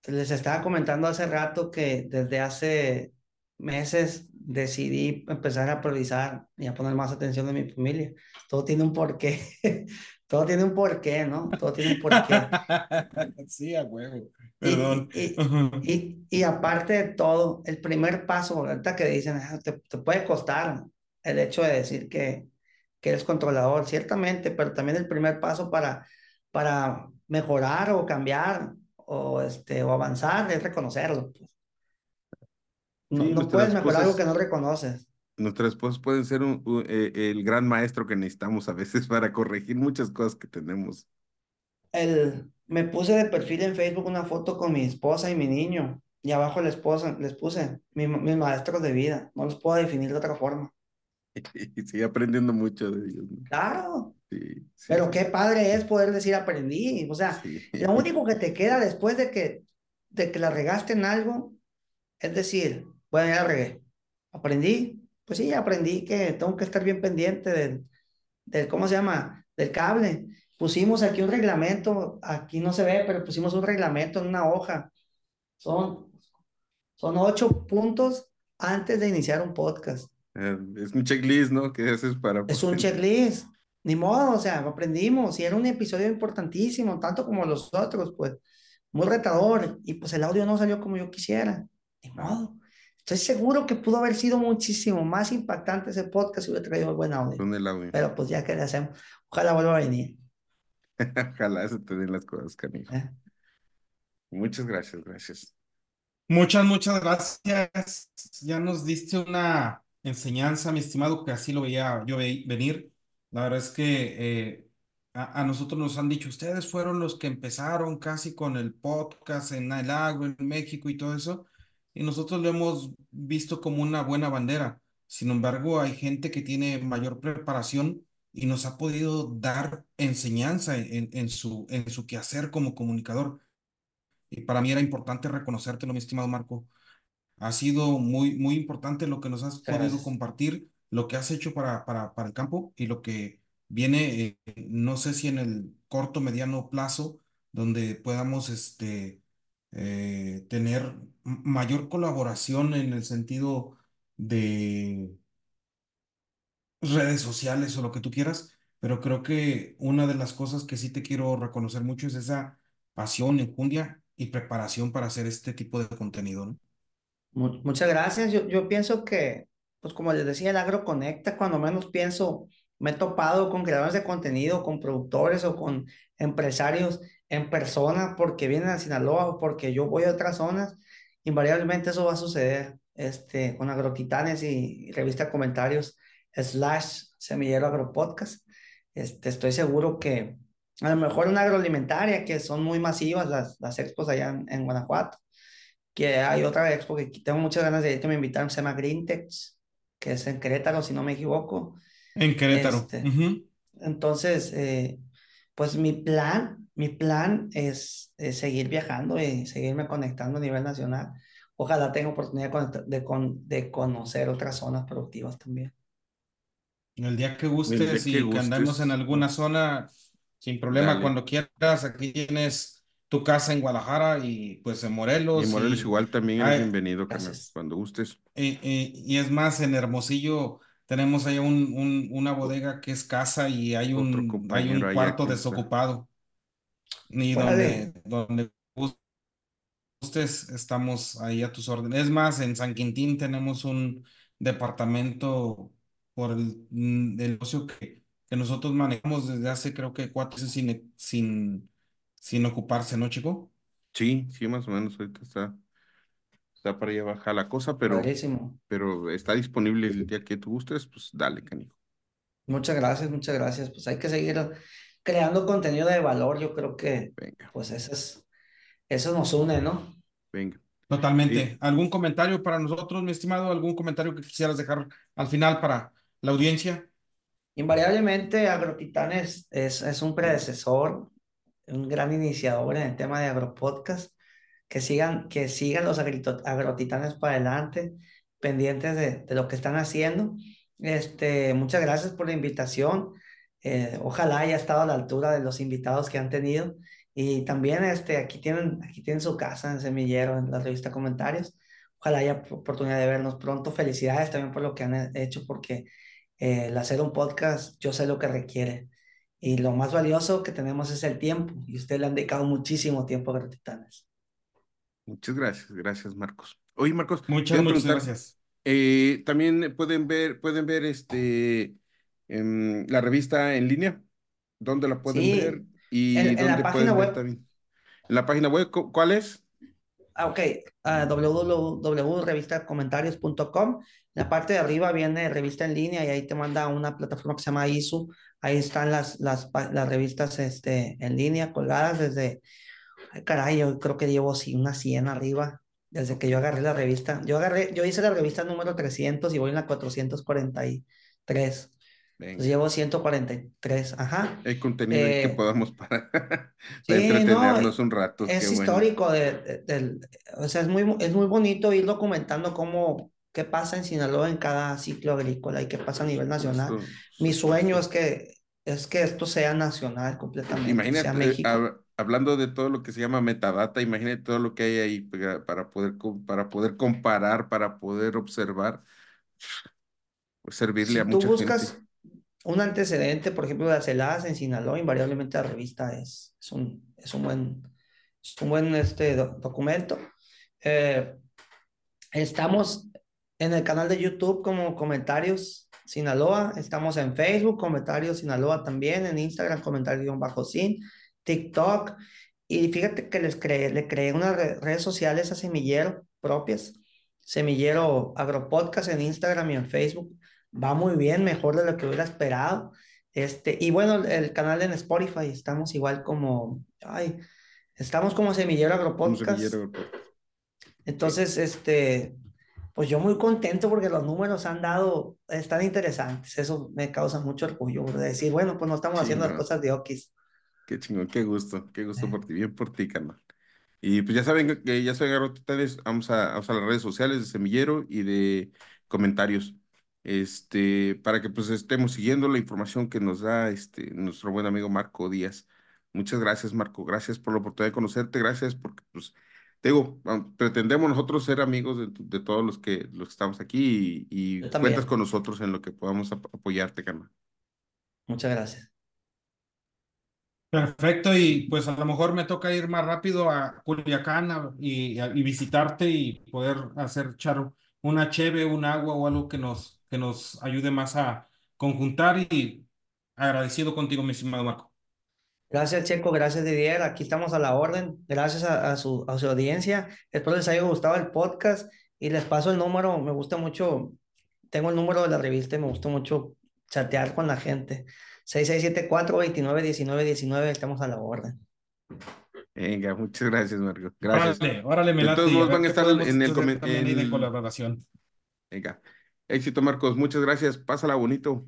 Les estaba comentando hace rato que desde hace meses decidí empezar a priorizar y a poner más atención en mi familia. Todo tiene un porqué. Todo tiene un porqué, ¿no? Todo tiene un porqué. sí, a huevo. Perdón. Y, y, aparte de todo, el primer paso, ahorita que dicen, ah, te, te, puede costar el hecho de decir que, que eres controlador, ciertamente, pero también el primer paso para, para mejorar o cambiar o, este, o avanzar es reconocerlo. Pues. No, puedes mejorar algo que no reconoces. Nuestras esposas pueden ser eh, el gran maestro que necesitamos a veces para corregir muchas cosas que tenemos. El, me puse de perfil en Facebook una foto con mi esposa y mi niño. Y abajo la esposa, les puse mis, maestros de vida. No los puedo definir de otra forma. Y sigue aprendiendo mucho de ellos. Claro. Sí, Pero qué padre es poder decir aprendí. O sea, lo único que te queda después de que, de que la regaste en algo, es decir, bueno, ya regué. Aprendí, pues sí, aprendí que tengo que estar bien pendiente del, del, ¿cómo se llama? Del cable. Pusimos aquí un reglamento, aquí no se ve, pero pusimos un reglamento en una hoja. Son, son ocho puntos antes de iniciar un podcast. Eh, es un checklist, ¿no? ¿Qué haces para...? Es un checklist. Ni modo, o sea, aprendimos y era un episodio importantísimo, tanto como los otros, pues, muy retador. Y pues el audio no salió como yo quisiera. Ni modo. Estoy seguro que pudo haber sido muchísimo más impactante ese podcast si hubiera traído buen audio. Con el audio. Pero pues ya que le hacemos. Ojalá vuelva a venir. Ojalá se te den las cosas, canijo. ¿Eh? Muchas gracias, gracias. Muchas, muchas gracias. Ya nos diste una, enseñanza, mi estimado, que así lo veía yo venir. La verdad es que eh, a, a, nosotros nos han dicho, ustedes fueron los que empezaron casi con el podcast en el agro, en México y todo eso, y nosotros lo hemos visto como una buena bandera. Sin embargo, hay gente que tiene mayor preparación y nos ha podido dar enseñanza en, en su, en su quehacer como comunicador. Y para mí era importante reconocértelo, mi estimado Marco. Ha sido muy, muy importante lo que nos has Gracias. podido compartir, lo que has hecho para, para, para el campo y lo que viene, eh, no sé si en el corto, mediano plazo, donde podamos este, eh, tener mayor colaboración en el sentido de redes sociales o lo que tú quieras, pero creo que una de las cosas que sí te quiero reconocer mucho es esa pasión, enjundia y preparación para hacer este tipo de contenido, ¿no? Muchas gracias. Yo, yo pienso que, pues como les decía, el agro conecta. Cuando menos pienso, me he topado con creadores de contenido, con productores o con empresarios en persona porque vienen a Sinaloa o porque yo voy a otras zonas. Invariablemente eso va a suceder este, con Agrotitanes y, y revista comentarios slash semillero agropodcast. Este, estoy seguro que a lo mejor una agroalimentaria que son muy masivas las, las expos allá en, en Guanajuato que hay otra expo que tengo muchas ganas de ir, que me invitaron, se llama Greentex, que es en Querétaro, si no me equivoco. En Querétaro. Este, Uh -huh. Entonces, eh, pues mi plan, mi plan es, es, seguir viajando y seguirme conectando a nivel nacional. Ojalá tenga oportunidad de, de, de conocer otras zonas productivas también. El día que gustes día que y gustes. que andemos en alguna zona, sin problema, Dale. cuando quieras, aquí tienes tu casa en Guadalajara y pues en Morelos. Y en Morelos y, igual también eres bienvenido, carnal, cuando gustes. Y, y, y, es más, en Hermosillo tenemos ahí un, un, una bodega que es casa y hay un, hay un cuarto desocupado. Y donde, donde gustes, estamos ahí a tus órdenes. Es más, en San Quintín tenemos un departamento por el, mm, el negocio que, que nosotros manejamos desde hace creo que cuatro meses sin, sin, sin ocuparse, ¿no, chico? Sí, sí, más o menos ahorita está, está para allá baja la cosa, pero, pero está disponible el día que tú gustes, pues dale, canijo. Muchas gracias, muchas gracias. Pues hay que seguir creando contenido de valor. Yo creo que, Venga. pues eso es, eso nos une, ¿no? Venga. Totalmente. Sí. ¿Algún comentario para nosotros, mi estimado? ¿Algún comentario que quisieras dejar al final para la audiencia? Invariablemente, AgroTitanes es, es un predecesor, un gran iniciador en el tema de agropodcast. Que sigan, que sigan los agrotitanes para adelante, pendientes de, lo que están haciendo. Este, muchas gracias por la invitación. Eh, ojalá haya estado a la altura de los invitados que han tenido. Y también este, aquí, tienen, aquí tienen su casa en Semillero, en la revista Comentarios. Ojalá haya oportunidad de vernos pronto. Felicidades también por lo que han hecho, porque eh, el hacer un podcast yo sé lo que requiere. Y lo más valioso que tenemos es el tiempo. Y ustedes le han dedicado muchísimo tiempo a Agrotitanes. Muchas gracias, gracias Marcos. Oye Marcos, muchas, muchas gracias. Eh, también pueden ver, pueden ver este en la revista en línea, ¿dónde la pueden Sí, ver? Y en- en dónde la página pueden ver web. también. En la página web, ¿cu- ¿cuál es? Ah, ok, uh, www.revistacomentarios.com. En la parte de arriba viene revista en línea y ahí te manda a una plataforma que se llama ISU. Ahí están las, las, las revistas este, en línea colgadas desde, ay, caray, yo creo que llevo sí, unas 100 arriba desde que yo agarré la revista. Yo agarré, yo hice la revista número 300 y voy en la 443. Venga, Entonces llevo 143, ajá. hay contenido ahí que Eh, podamos para, para sí, no, entretenernos un rato. es qué bueno. histórico, de, de- del- o sea, es muy, es muy bonito ir documentando cómo, qué pasa en Sinaloa en cada ciclo agrícola y qué pasa a nivel nacional. Esto- Mi sueño es que, es que esto sea nacional completamente, sea Imagínate, México. hab- hablando de todo lo que se llama metadata, imagínate todo lo que hay ahí para, para poder, para poder comparar, para poder observar, pues servirle Si a tú mucha buscas gente. un antecedente, por ejemplo, de las heladas en Sinaloa, invariablemente la revista es, es un, es un buen, es un buen este, do- documento. Eh, estamos en el canal de YouTube como Comentarios Sinaloa, estamos en Facebook, Comentarios Sinaloa también, en Instagram, Comentarios bajo sin, TikTok, y fíjate que les creé, le creé unas re- redes sociales a Semillero propias, Semillero Agropodcast en Instagram y en Facebook. Va muy bien, mejor de lo que hubiera esperado. Este, y bueno, el canal en Spotify, estamos igual como, ay, estamos como Semillero Agropodcast. Semillero Entonces, este, pues yo muy contento porque los números han dado, están interesantes. Eso me causa mucho orgullo de decir, bueno, pues no estamos haciendo las cosas de Okis. Qué chingón, qué gusto, qué gusto por ti, bien por ti, canal. Y pues ya saben que ya saben, Garrotitales, vamos a, vamos a las redes sociales de Semillero y de comentarios. Este, para que pues estemos siguiendo la información que nos da este nuestro buen amigo Marco Díaz. Muchas gracias, Marco. Gracias por la oportunidad de conocerte. Gracias porque, pues, te digo, pretendemos nosotros ser amigos de, todos los que, los que estamos aquí y, cuentas con nosotros en lo que podamos apoyarte, Carmen. Muchas gracias. Perfecto, y pues a lo mejor me toca ir más rápido a Culiacán y, visitarte y poder hacer echar una cheve, un agua o algo que nos, que nos ayude más a conjuntar y agradecido contigo, mi estimado Marco. Gracias, Checo, gracias, Didier. Aquí estamos a la orden. Gracias a, su, a su audiencia. Espero les haya gustado el podcast y les paso el número. Me gusta mucho, tengo el número de la revista y me gusta mucho chatear con la gente. 6674-291919, estamos a la orden. Venga, muchas gracias, Marco. Gracias. Órale, órale, me Todos modos van a estar en el comentario de colaboración. Venga. Éxito, Marcos. Muchas gracias. Pásala bonito.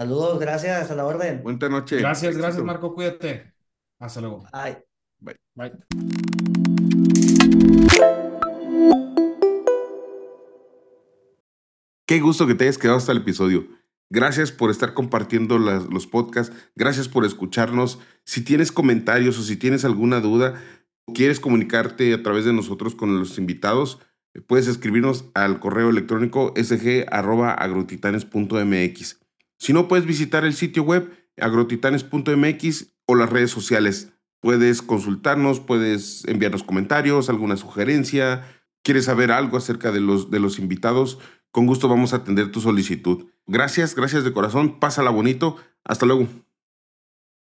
Saludos, gracias, a la orden. Buena noche. Gracias, gracias, Marco. Cuídate. Hasta luego. Bye. Bye. Bye. Qué gusto que te hayas quedado hasta el episodio. Gracias por estar compartiendo los podcasts. Gracias por escucharnos. Si tienes comentarios o si tienes alguna duda o quieres comunicarte a través de nosotros con los invitados, puedes escribirnos al correo electrónico sg.agrotitanes.mx. Si no, puedes visitar el sitio web agrotitanes.mx o las redes sociales. Puedes consultarnos, puedes enviarnos comentarios, alguna sugerencia, quieres saber algo acerca de los, de los invitados con gusto vamos a atender tu solicitud. Gracias, gracias de corazón. Pásala bonito. Hasta luego.